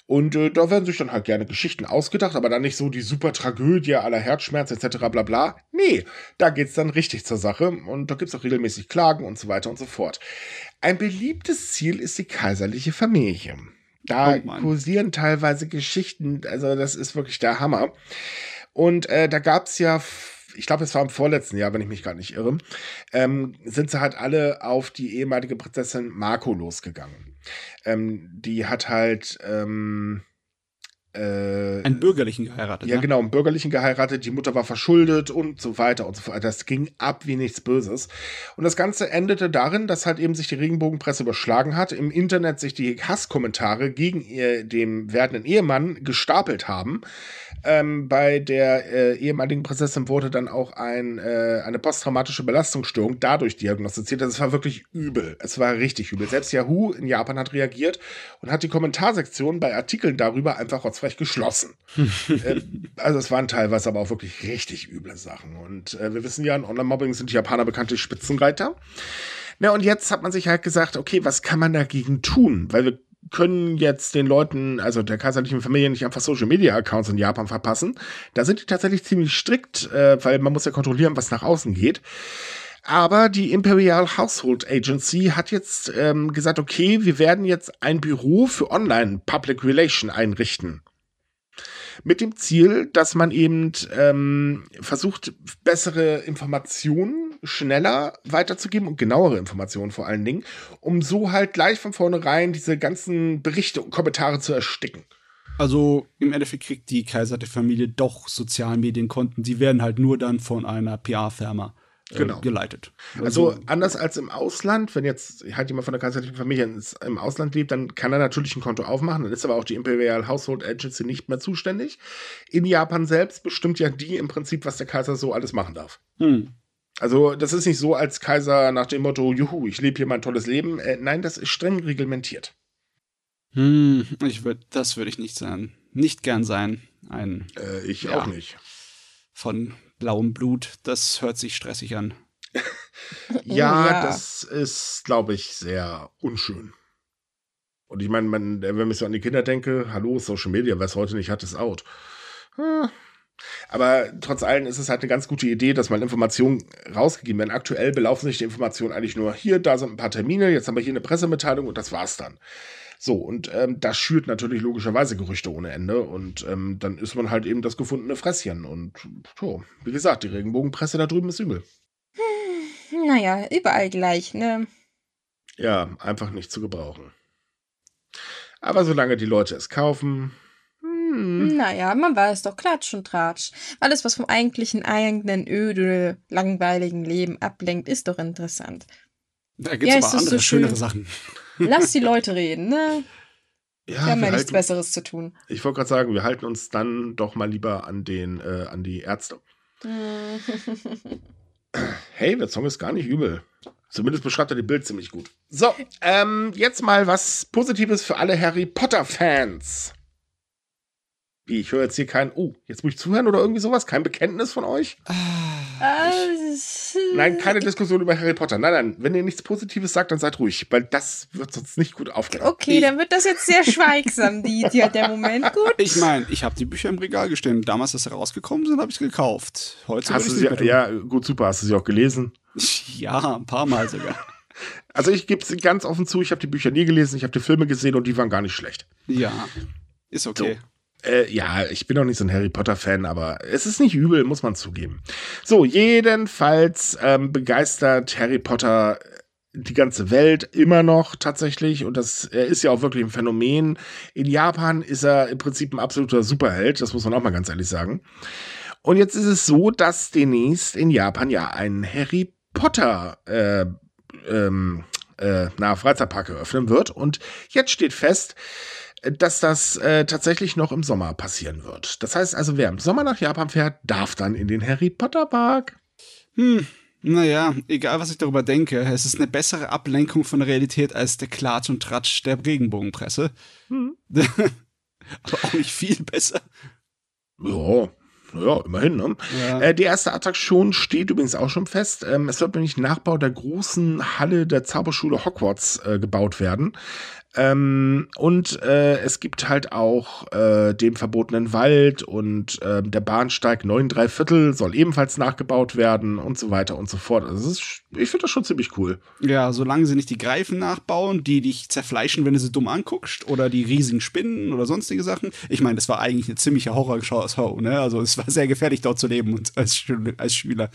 Und äh, da werden sich dann halt gerne Geschichten ausgedacht, aber dann nicht so die super Tragödie aller Herzschmerz etc. bla bla. Nee, da geht es dann richtig zur Sache und da gibt es auch regelmäßig Klagen und so weiter und so fort. Ein beliebtes Ziel ist die kaiserliche Familie. Da oh kursieren teilweise Geschichten, also das ist wirklich der Hammer. Und äh, da gab es ja, ich glaube, es war im vorletzten Jahr, wenn ich mich gar nicht irre, ähm, sind sie halt alle auf die ehemalige Prinzessin Marco losgegangen. Ähm, die hat halt ähm, äh, einen bürgerlichen geheiratet. Ja, ne? genau, einen bürgerlichen geheiratet. Die Mutter war verschuldet und so weiter und so fort. Das ging ab wie nichts Böses. Und das Ganze endete darin, dass halt eben sich die Regenbogenpresse überschlagen hat, im Internet sich die Hasskommentare gegen ihr, dem werdenden Ehemann gestapelt haben. Ähm, bei der äh, ehemaligen Prinzessin wurde dann auch ein, äh, eine posttraumatische Belastungsstörung dadurch diagnostiziert. Das war wirklich übel. Es war richtig übel. Selbst Yahoo in Japan hat reagiert und hat die Kommentarsektion bei Artikeln darüber einfach rotzfrech geschlossen. [LAUGHS] äh, also es waren teilweise aber auch wirklich richtig üble Sachen. Und äh, wir wissen ja, in Online-Mobbing sind die Japaner bekanntlich Spitzenreiter. Na, und jetzt hat man sich halt gesagt, okay, was kann man dagegen tun? Weil wir können jetzt den Leuten, also der kaiserlichen Familie, nicht einfach Social Media Accounts in Japan verpassen. Da sind die tatsächlich ziemlich strikt, äh, weil man muss ja kontrollieren, was nach außen geht. Aber die Imperial Household Agency hat jetzt ähm, gesagt, okay, wir werden jetzt ein Büro für Online Public Relation einrichten. Mit dem Ziel, dass man eben ähm, versucht, bessere Informationen schneller weiterzugeben und genauere Informationen vor allen Dingen, um so halt gleich von vornherein diese ganzen Berichte und Kommentare zu ersticken. Also im Endeffekt kriegt die kaiserliche Familie doch Sozialmedienkonten. Die werden halt nur dann von einer PR-Firma genau. geleitet. Also, also, anders als im Ausland, wenn jetzt halt jemand von der kaiserlichen Familie ins, im Ausland lebt, dann kann er natürlich ein Konto aufmachen, dann ist aber auch die Imperial Household Agency nicht mehr zuständig. In Japan selbst bestimmt ja die im Prinzip, was der Kaiser so alles machen darf. Hm. Also das ist nicht so als Kaiser nach dem Motto, juhu, ich lebe hier mein tolles Leben. Äh, nein, das ist streng reglementiert. Hm, ich würd, das würde ich nicht sein. Nicht gern sein. Ein. Äh, ich ja, auch nicht. Von blauem Blut, das hört sich stressig an. [LAUGHS] ja, ja, das ist, glaube ich, sehr unschön. Und ich meine, wenn ich so an die Kinder denke, hallo, Social Media, wer es heute nicht hat, ist out. Hm. Aber trotz allem ist es halt eine ganz gute Idee, dass mal Informationen rausgegeben werden. Aktuell belaufen sich die Informationen eigentlich nur hier, da sind ein paar Termine, jetzt haben wir hier eine Pressemitteilung und das war's dann. So, und ähm, das schürt natürlich logischerweise Gerüchte ohne Ende. Und ähm, dann ist man halt eben das gefundene Fresschen. Und so, wie gesagt, die Regenbogenpresse da drüben ist übel. Hm, naja, überall gleich, ne? Ja, einfach nicht zu gebrauchen. Aber solange die Leute es kaufen. Hm. Naja, man weiß doch, Klatsch und Tratsch. Alles, was vom eigentlichen eigenen, öde, langweiligen Leben ablenkt, ist doch interessant. Da gibt es ja, aber andere, so schönere schön. Sachen. Lass die Leute reden, ne? Ja, wir haben ja nichts Besseres zu tun. Ich wollte gerade sagen, wir halten uns dann doch mal lieber an den, äh, an die Ärzte. [LAUGHS] hey, der Song ist gar nicht übel. Zumindest beschreibt er die Bild ziemlich gut. So, ähm, jetzt mal was Positives für alle Harry Potter-Fans. Wie, ich höre jetzt hier kein, oh, jetzt muss ich zuhören oder irgendwie sowas? Kein Bekenntnis von euch? Ah, nein, keine Diskussion über Harry Potter. Nein, nein, wenn ihr nichts Positives sagt, dann seid ruhig, weil das wird sonst nicht gut aufgenommen. Okay, dann wird das jetzt sehr schweigsam, die, die, der Moment. Gut. Ich meine, ich habe die Bücher im Regal gestehen. Damals, als sie rausgekommen sind, habe ich es gekauft. Heute hast du sie, ja, gut, super. Hast du sie auch gelesen? [LAUGHS] Ja, ein paar Mal sogar. Also ich gebe es ganz offen zu, ich habe die Bücher nie gelesen, ich habe die Filme gesehen und die waren gar nicht schlecht. Ja, ist okay. So. Äh, ja, ich bin auch nicht so ein Harry Potter-Fan, aber es ist nicht übel, muss man zugeben. So, jedenfalls ähm, begeistert Harry Potter die ganze Welt immer noch tatsächlich und das ist ja auch wirklich ein Phänomen. In Japan ist er im Prinzip ein absoluter Superheld, das muss man auch mal ganz ehrlich sagen. Und jetzt ist es so, dass demnächst in Japan ja ein Harry Potter äh, ähm, äh, na, Freizeitpark eröffnen wird und jetzt steht fest, dass das äh, tatsächlich noch im Sommer passieren wird. Das heißt also, wer im Sommer nach Japan fährt, darf dann in den Harry Potter Park. Hm, naja, egal was ich darüber denke, es ist eine bessere Ablenkung von der Realität als der Klatsch und Tratsch der Regenbogenpresse. Hm. [LAUGHS] Aber auch nicht viel besser. Ja, ja, immerhin, ne? Ja. Äh, die erste Attraktion steht übrigens auch schon fest. Ähm, es wird nämlich Nachbau der großen Halle der Zauberschule Hogwarts äh, gebaut werden. Ähm, und äh, es gibt halt auch äh, den verbotenen Wald und äh, der Bahnsteig 9 3 Viertel soll ebenfalls nachgebaut werden und so weiter und so fort. Also ist, ich finde das schon ziemlich cool. Ja, solange sie nicht die Greifen nachbauen, die dich zerfleischen, wenn du sie dumm anguckst, oder die riesigen Spinnen oder sonstige Sachen. Ich meine, das war eigentlich eine ziemliche Horrorshow, ne? Also es war sehr gefährlich dort zu leben und als, als Schüler.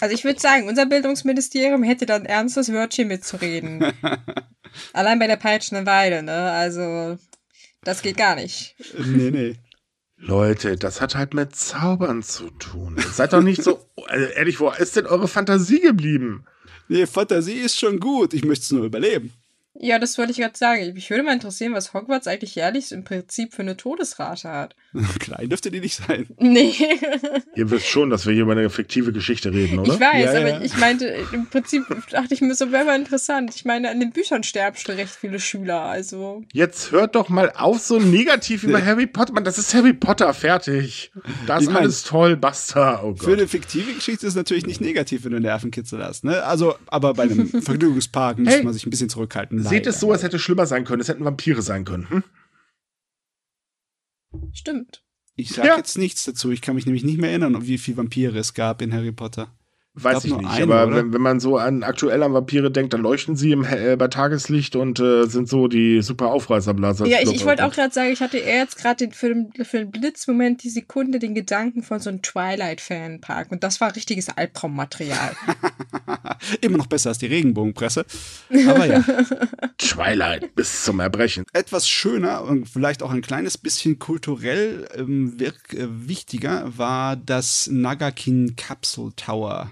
also ich würde sagen, unser Bildungsministerium hätte dann ernstes Wörtchen mitzureden. [LAUGHS] Allein bei der peitschenden Weide, ne? Also, das geht gar nicht. Nee, nee. Leute, das hat halt mit Zaubern zu tun. Seid doch nicht so, also ehrlich, wo ist denn eure Fantasie geblieben? Nee, Fantasie ist schon gut. Ich möchte es nur überleben. Ja, das wollte ich gerade sagen. Mich würde mal interessieren, was Hogwarts eigentlich jährlich im Prinzip für eine Todesrate hat. Klein dürfte die nicht sein. Nee. [LAUGHS] Ihr wisst schon, dass wir hier über eine fiktive Geschichte reden, oder? Ich weiß, ja, aber ja. ich meinte, im Prinzip dachte ich mir so, wäre mal interessant. Ich meine, an den Büchern sterben schon recht viele Schüler, also. Jetzt hört doch mal auf, so negativ über Harry Potter. Mann, das ist Harry Potter, fertig. Das ist ich mein, alles toll, basta. Oh für eine fiktive Geschichte ist es natürlich nicht negativ, wenn du Nervenkitzel hast, ne? Also, aber bei einem [LAUGHS] Vergnügungspark hey. muss man sich ein bisschen zurückhalten. Seht es so, als hätte es schlimmer sein können. Es hätten Vampire sein können. Hm? Stimmt. Ich sage ja. jetzt nichts dazu. Ich kann mich nämlich nicht mehr erinnern, wie viele Vampire es gab in Harry Potter. Weiß ich nicht, eine, aber wenn, wenn, man so an aktuelle Vampire denkt, dann leuchten sie im, äh, bei Tageslicht und äh, sind so die super Aufreißerblaser. Ja, ich, ich wollte auch gerade sagen, ich hatte eher jetzt gerade für, den, für den Blitzmoment die Sekunde den Gedanken von so einem Twilight-Fanpark und das war richtiges Albtraummaterial. [LAUGHS] Immer noch besser als die Regenbogenpresse. Aber ja. [LAUGHS] Twilight bis zum Erbrechen. Etwas schöner und vielleicht auch ein kleines bisschen kulturell ähm, wirk, äh, wichtiger war das Nagakin Capsule Tower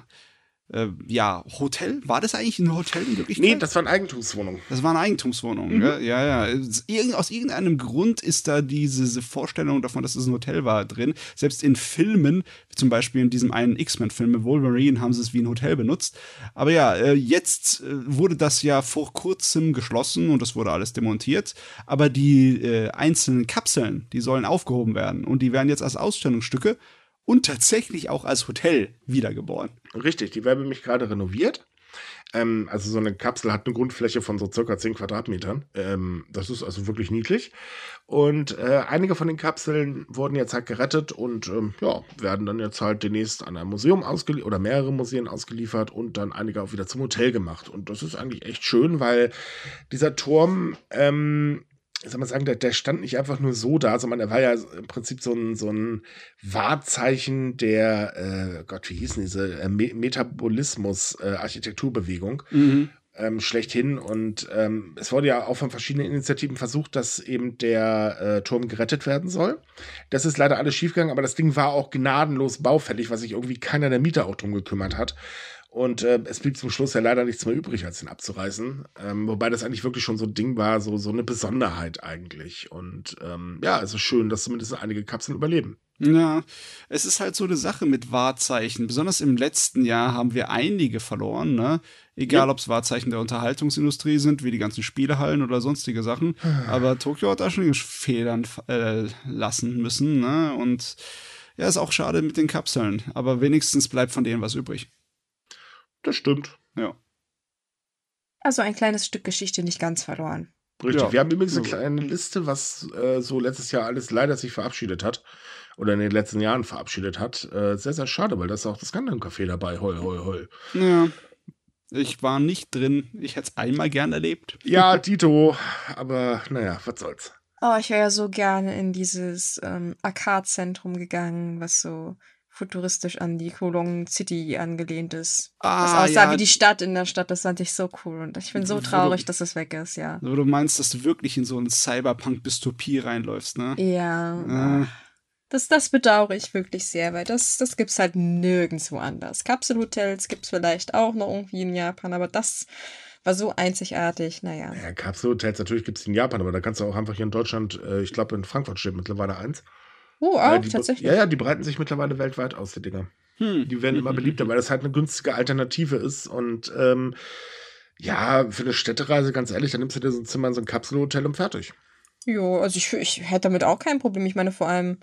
äh, ja, Hotel? War das eigentlich ein Hotel in Wirklichkeit? Nee, das war eine Eigentumswohnung. Das war eine Eigentumswohnung, mhm. ja, ja. ja. Aus irgendeinem Grund ist da diese Vorstellung davon, dass es ein Hotel war, drin. Selbst in Filmen, zum Beispiel in diesem einen X-Men-Film Wolverine, haben sie es wie ein Hotel benutzt. Aber ja, äh, jetzt äh, wurde das ja vor kurzem geschlossen und das wurde alles demontiert. Aber die äh, einzelnen Kapseln, die sollen aufgehoben werden und die werden jetzt als Ausstellungsstücke und tatsächlich auch als Hotel wiedergeboren. Richtig, die werden mich gerade renoviert. Ähm, also so eine Kapsel hat eine Grundfläche von so circa 10 Quadratmetern. Ähm, das ist also wirklich niedlich. Und äh, einige von den Kapseln wurden jetzt halt gerettet und ähm, ja, werden dann jetzt halt demnächst an ein Museum ausgeliefert oder mehrere Museen ausgeliefert und dann einige auch wieder zum Hotel gemacht. Und das ist eigentlich echt schön, weil dieser Turm ähm, soll man sagen, der, der stand nicht einfach nur so da, sondern er war ja im Prinzip so ein, so ein Wahrzeichen der, äh, Gott, wie hießen diese, äh, Metabolismus-Architekturbewegung. Äh, mhm. Ähm, schlechthin. Und ähm, es wurde ja auch von verschiedenen Initiativen versucht, dass eben der äh, Turm gerettet werden soll. Das ist leider alles schiefgegangen, aber das Ding war auch gnadenlos baufällig, was sich irgendwie keiner der Mieter auch drum gekümmert hat. Und äh, es blieb zum Schluss ja leider nichts mehr übrig, als den abzureißen. Ähm, wobei das eigentlich wirklich schon so ein Ding war, so, so eine Besonderheit eigentlich. Und ähm, ja, es ist schön, dass zumindest einige Kapseln überleben. Ja, es ist halt so eine Sache mit Wahrzeichen. Besonders im letzten Jahr haben wir einige verloren, ne? Egal, ja. ob es Wahrzeichen der Unterhaltungsindustrie sind, wie die ganzen Spielehallen oder sonstige Sachen. [SIGHS] Aber Tokio hat da schon Federn äh, lassen müssen, ne? Und ja, ist auch schade mit den Kapseln. Aber wenigstens bleibt von denen was übrig. Das stimmt. Ja. Also ein kleines Stück Geschichte nicht ganz verloren. Richtig. Ja. Wir haben übrigens eine kleine Liste, was äh, so letztes Jahr alles leider sich verabschiedet hat oder in den letzten Jahren verabschiedet hat. Äh, sehr, sehr schade, weil das ist auch das Gundam-Café dabei. Hol, hol, hol. Ja. Ich war nicht drin. Ich hätte es einmal gern erlebt. Ja, Tito. Aber naja, was soll's. Oh, ich wäre ja so gerne in dieses ähm, Arcade-Zentrum gegangen, was so futuristisch an die Kolong City angelehnt ist. Ah, das aussah ja. wie die Stadt in der Stadt, das fand ich so cool. Und ich bin so traurig, dass es weg ist, ja. Also du meinst, dass du wirklich in so eine Cyberpunk-Dystopie reinläufst, ne? Ja. Äh. Das, das bedauere ich wirklich sehr, weil das, das gibt es halt nirgendwo anders. Kapselhotels gibt es vielleicht auch noch irgendwie in Japan, aber das war so einzigartig, naja. Ja, Kapselhotels natürlich gibt es in Japan, aber da kannst du auch einfach hier in Deutschland, äh, ich glaube in Frankfurt steht mittlerweile eins. Oh, auch, die, tatsächlich. Ja, ja, die breiten sich mittlerweile weltweit aus, die Dinger. Hm. Die werden immer beliebter, weil das halt eine günstige Alternative ist. Und ähm, ja, für eine Städtereise, ganz ehrlich, dann nimmst du dir so ein Zimmer in so ein Kapselhotel und fertig. Jo, also ich, ich hätte damit auch kein Problem. Ich meine, vor allem,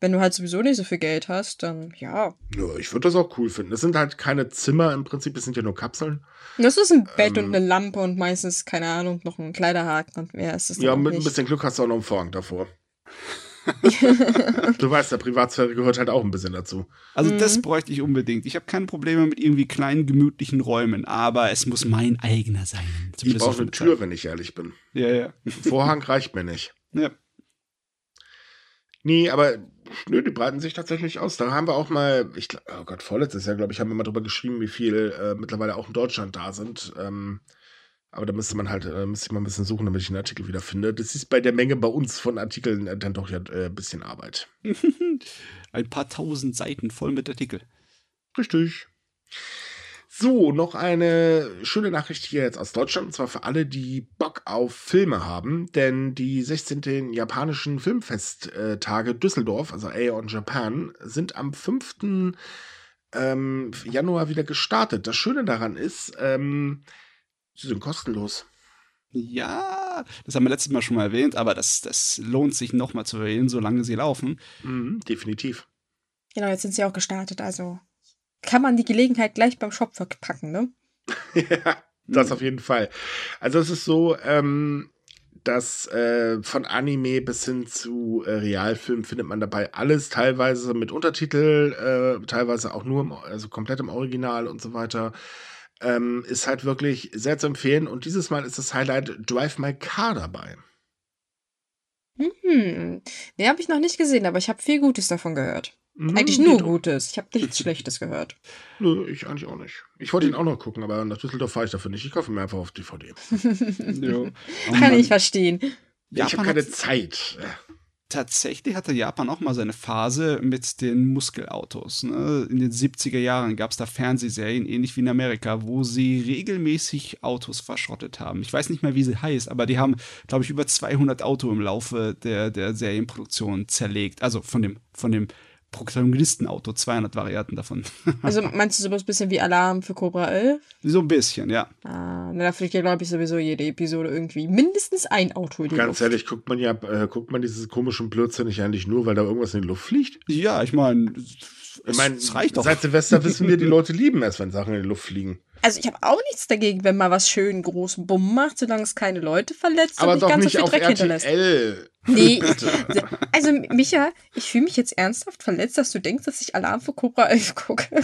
wenn du halt sowieso nicht so viel Geld hast, dann ja. Ja, ich würde das auch cool finden. Es sind halt keine Zimmer im Prinzip, es sind ja nur Kapseln. Das ist ein Bett ähm, und eine Lampe und meistens, keine Ahnung, noch ein Kleiderhaken und mehr ist es Ja, mit nicht. ein bisschen Glück hast du auch noch einen Vorhang davor. [LAUGHS] du weißt, der Privatsphäre gehört halt auch ein bisschen dazu. Also das mhm. bräuchte ich unbedingt. Ich habe keine Probleme mit irgendwie kleinen, gemütlichen Räumen, aber es muss mein eigener sein. Zumindest ich brauche eine Tür, Zeit. wenn ich ehrlich bin. Ja, ja. Vorhang reicht mir nicht. Ja. Nee, aber nö, die breiten sich tatsächlich aus. Da haben wir auch mal, ich, oh Gott, vorletztes Jahr, glaube ich, haben wir mal drüber geschrieben, wie viel äh, mittlerweile auch in Deutschland da sind. Ähm, aber da müsste man halt, äh, müsste ich mal ein bisschen suchen, damit ich einen Artikel wieder finde. Das ist bei der Menge bei uns von Artikeln äh, dann doch ja äh, ein bisschen Arbeit. [LAUGHS] ein paar tausend Seiten voll mit Artikel. Richtig. So, noch eine schöne Nachricht hier jetzt aus Deutschland, und zwar für alle, die Bock auf Filme haben, denn die 16. japanischen Filmfesttage Düsseldorf, also Aeon Japan, sind am 5. Ähm, Januar wieder gestartet. Das Schöne daran ist, ähm, Sie sind kostenlos. Ja, das haben wir letztes Mal schon mal erwähnt, aber das, das lohnt sich nochmal zu erwähnen, solange sie laufen. Mhm, definitiv. Genau, jetzt sind sie auch gestartet, also kann man die Gelegenheit gleich beim Shop verpacken, ne? [LAUGHS] ja, das auf jeden Fall. Also es ist so, ähm, Das äh, von Anime bis hin zu äh, Realfilm findet man dabei alles, teilweise mit Untertitel, äh, teilweise auch nur, im, also komplett im Original und so weiter. Ähm, ist halt wirklich sehr zu empfehlen. Und dieses Mal ist das Highlight Drive My Car dabei. Hm, nee, habe ich noch nicht gesehen, aber ich habe viel Gutes davon gehört. Mhm, eigentlich nur Gutes. Ich habe nichts Schlechtes gehört. Nö, ich eigentlich auch nicht. Ich wollte ihn auch noch gucken, aber nach Düsseldorf fahre ich dafür nicht. Ich kaufe mir einfach auf DVD. oh [LAUGHS] Kann ich verstehen. Ja, ich habe keine Zeit. Tatsächlich hatte Japan auch mal seine Phase mit den Muskelautos. Ne? In den 70er Jahren gab es da Fernsehserien, ähnlich wie in Amerika, wo sie regelmäßig Autos verschrottet haben. Ich weiß nicht mehr, wie sie heißt, aber die haben, glaube ich, über 200 Auto im Laufe der, der Serienproduktion zerlegt. Also von dem, von dem Protagonistenauto, 200 Varianten davon. [LAUGHS] also meinst du sowas ein bisschen wie Alarm für Cobra 11? So ein bisschen, ja. Ah, da fliegt ja, glaube ich, sowieso jede Episode irgendwie mindestens ein Auto in die Ganz Luft. ehrlich, guckt man ja, äh, guckt man dieses komischen Blödsinn nicht eigentlich nur, weil da irgendwas in die Luft fliegt? Ja, ich meine, ich meine, seit Silvester wissen wir, die Leute lieben es, wenn Sachen in die Luft fliegen. Also ich habe auch nichts dagegen, wenn mal was schön groß Bumm macht, solange es keine Leute verletzt Aber und nicht ganz nicht so viel Dreck RTL. hinterlässt. Nee, ich, also Micha, ich fühle mich jetzt ernsthaft verletzt, dass du denkst, dass ich Alarm für Cobra 11 gucke. [LAUGHS]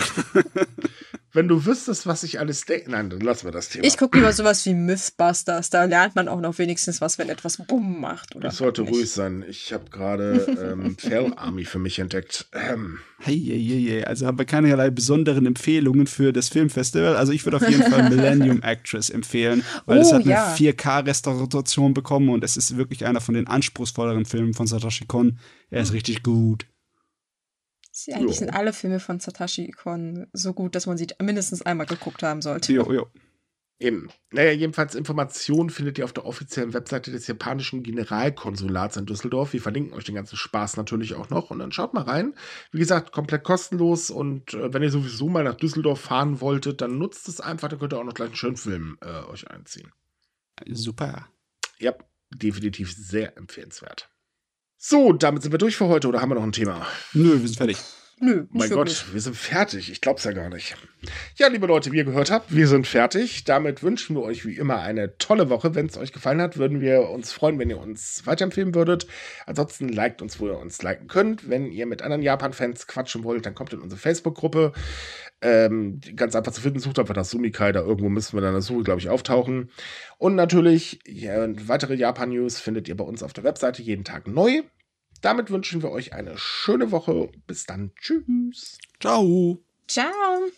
wenn du wüsstest, was ich alles denke. Nein, dann lassen wir das Thema. Ich gucke lieber sowas wie Mythbusters. Da lernt man auch noch wenigstens was, wenn etwas Bumm macht. Oder das sollte ruhig sein. Ich habe gerade ähm, [LAUGHS] Fell Army für mich entdeckt. Ähm. Hey, hey, hey, also haben wir keinerlei besonderen Empfehlungen für das Filmfestival. Also ich würde auf jeden Fall [LAUGHS] Millennium Actress empfehlen, weil oh, es hat eine ja. 4K-Restauration bekommen und es ist wirklich einer von den anspruchsvolleren Filmen von Satoshi Kon. Er ist richtig gut. Eigentlich jo. sind alle Filme von Satoshi Kon so gut, dass man sie mindestens einmal geguckt haben sollte. Jo, jo. Eben. Naja, jedenfalls Informationen findet ihr auf der offiziellen Webseite des japanischen Generalkonsulats in Düsseldorf. Wir verlinken euch den ganzen Spaß natürlich auch noch und dann schaut mal rein. Wie gesagt, komplett kostenlos und äh, wenn ihr sowieso mal nach Düsseldorf fahren wolltet, dann nutzt es einfach, dann könnt ihr auch noch gleich einen schönen Film äh, euch einziehen. Super. Ja, definitiv sehr empfehlenswert. So, damit sind wir durch für heute oder haben wir noch ein Thema? Nö, wir sind fertig. Nö, mein wirklich. Gott, wir sind fertig. Ich glaub's ja gar nicht. Ja, liebe Leute, wie ihr gehört habt, wir sind fertig. Damit wünschen wir euch wie immer eine tolle Woche. Wenn es euch gefallen hat, würden wir uns freuen, wenn ihr uns weiterempfehlen würdet. Ansonsten liked uns, wo ihr uns liken könnt. Wenn ihr mit anderen Japan-Fans quatschen wollt, dann kommt in unsere Facebook-Gruppe. Ähm, ganz einfach zu finden, sucht einfach das Sumikai. Da irgendwo müssen wir dann das Suche, glaube ich, auftauchen. Und natürlich, ja, weitere Japan-News findet ihr bei uns auf der Webseite jeden Tag neu. Damit wünschen wir euch eine schöne Woche. Bis dann. Tschüss. Ciao. Ciao.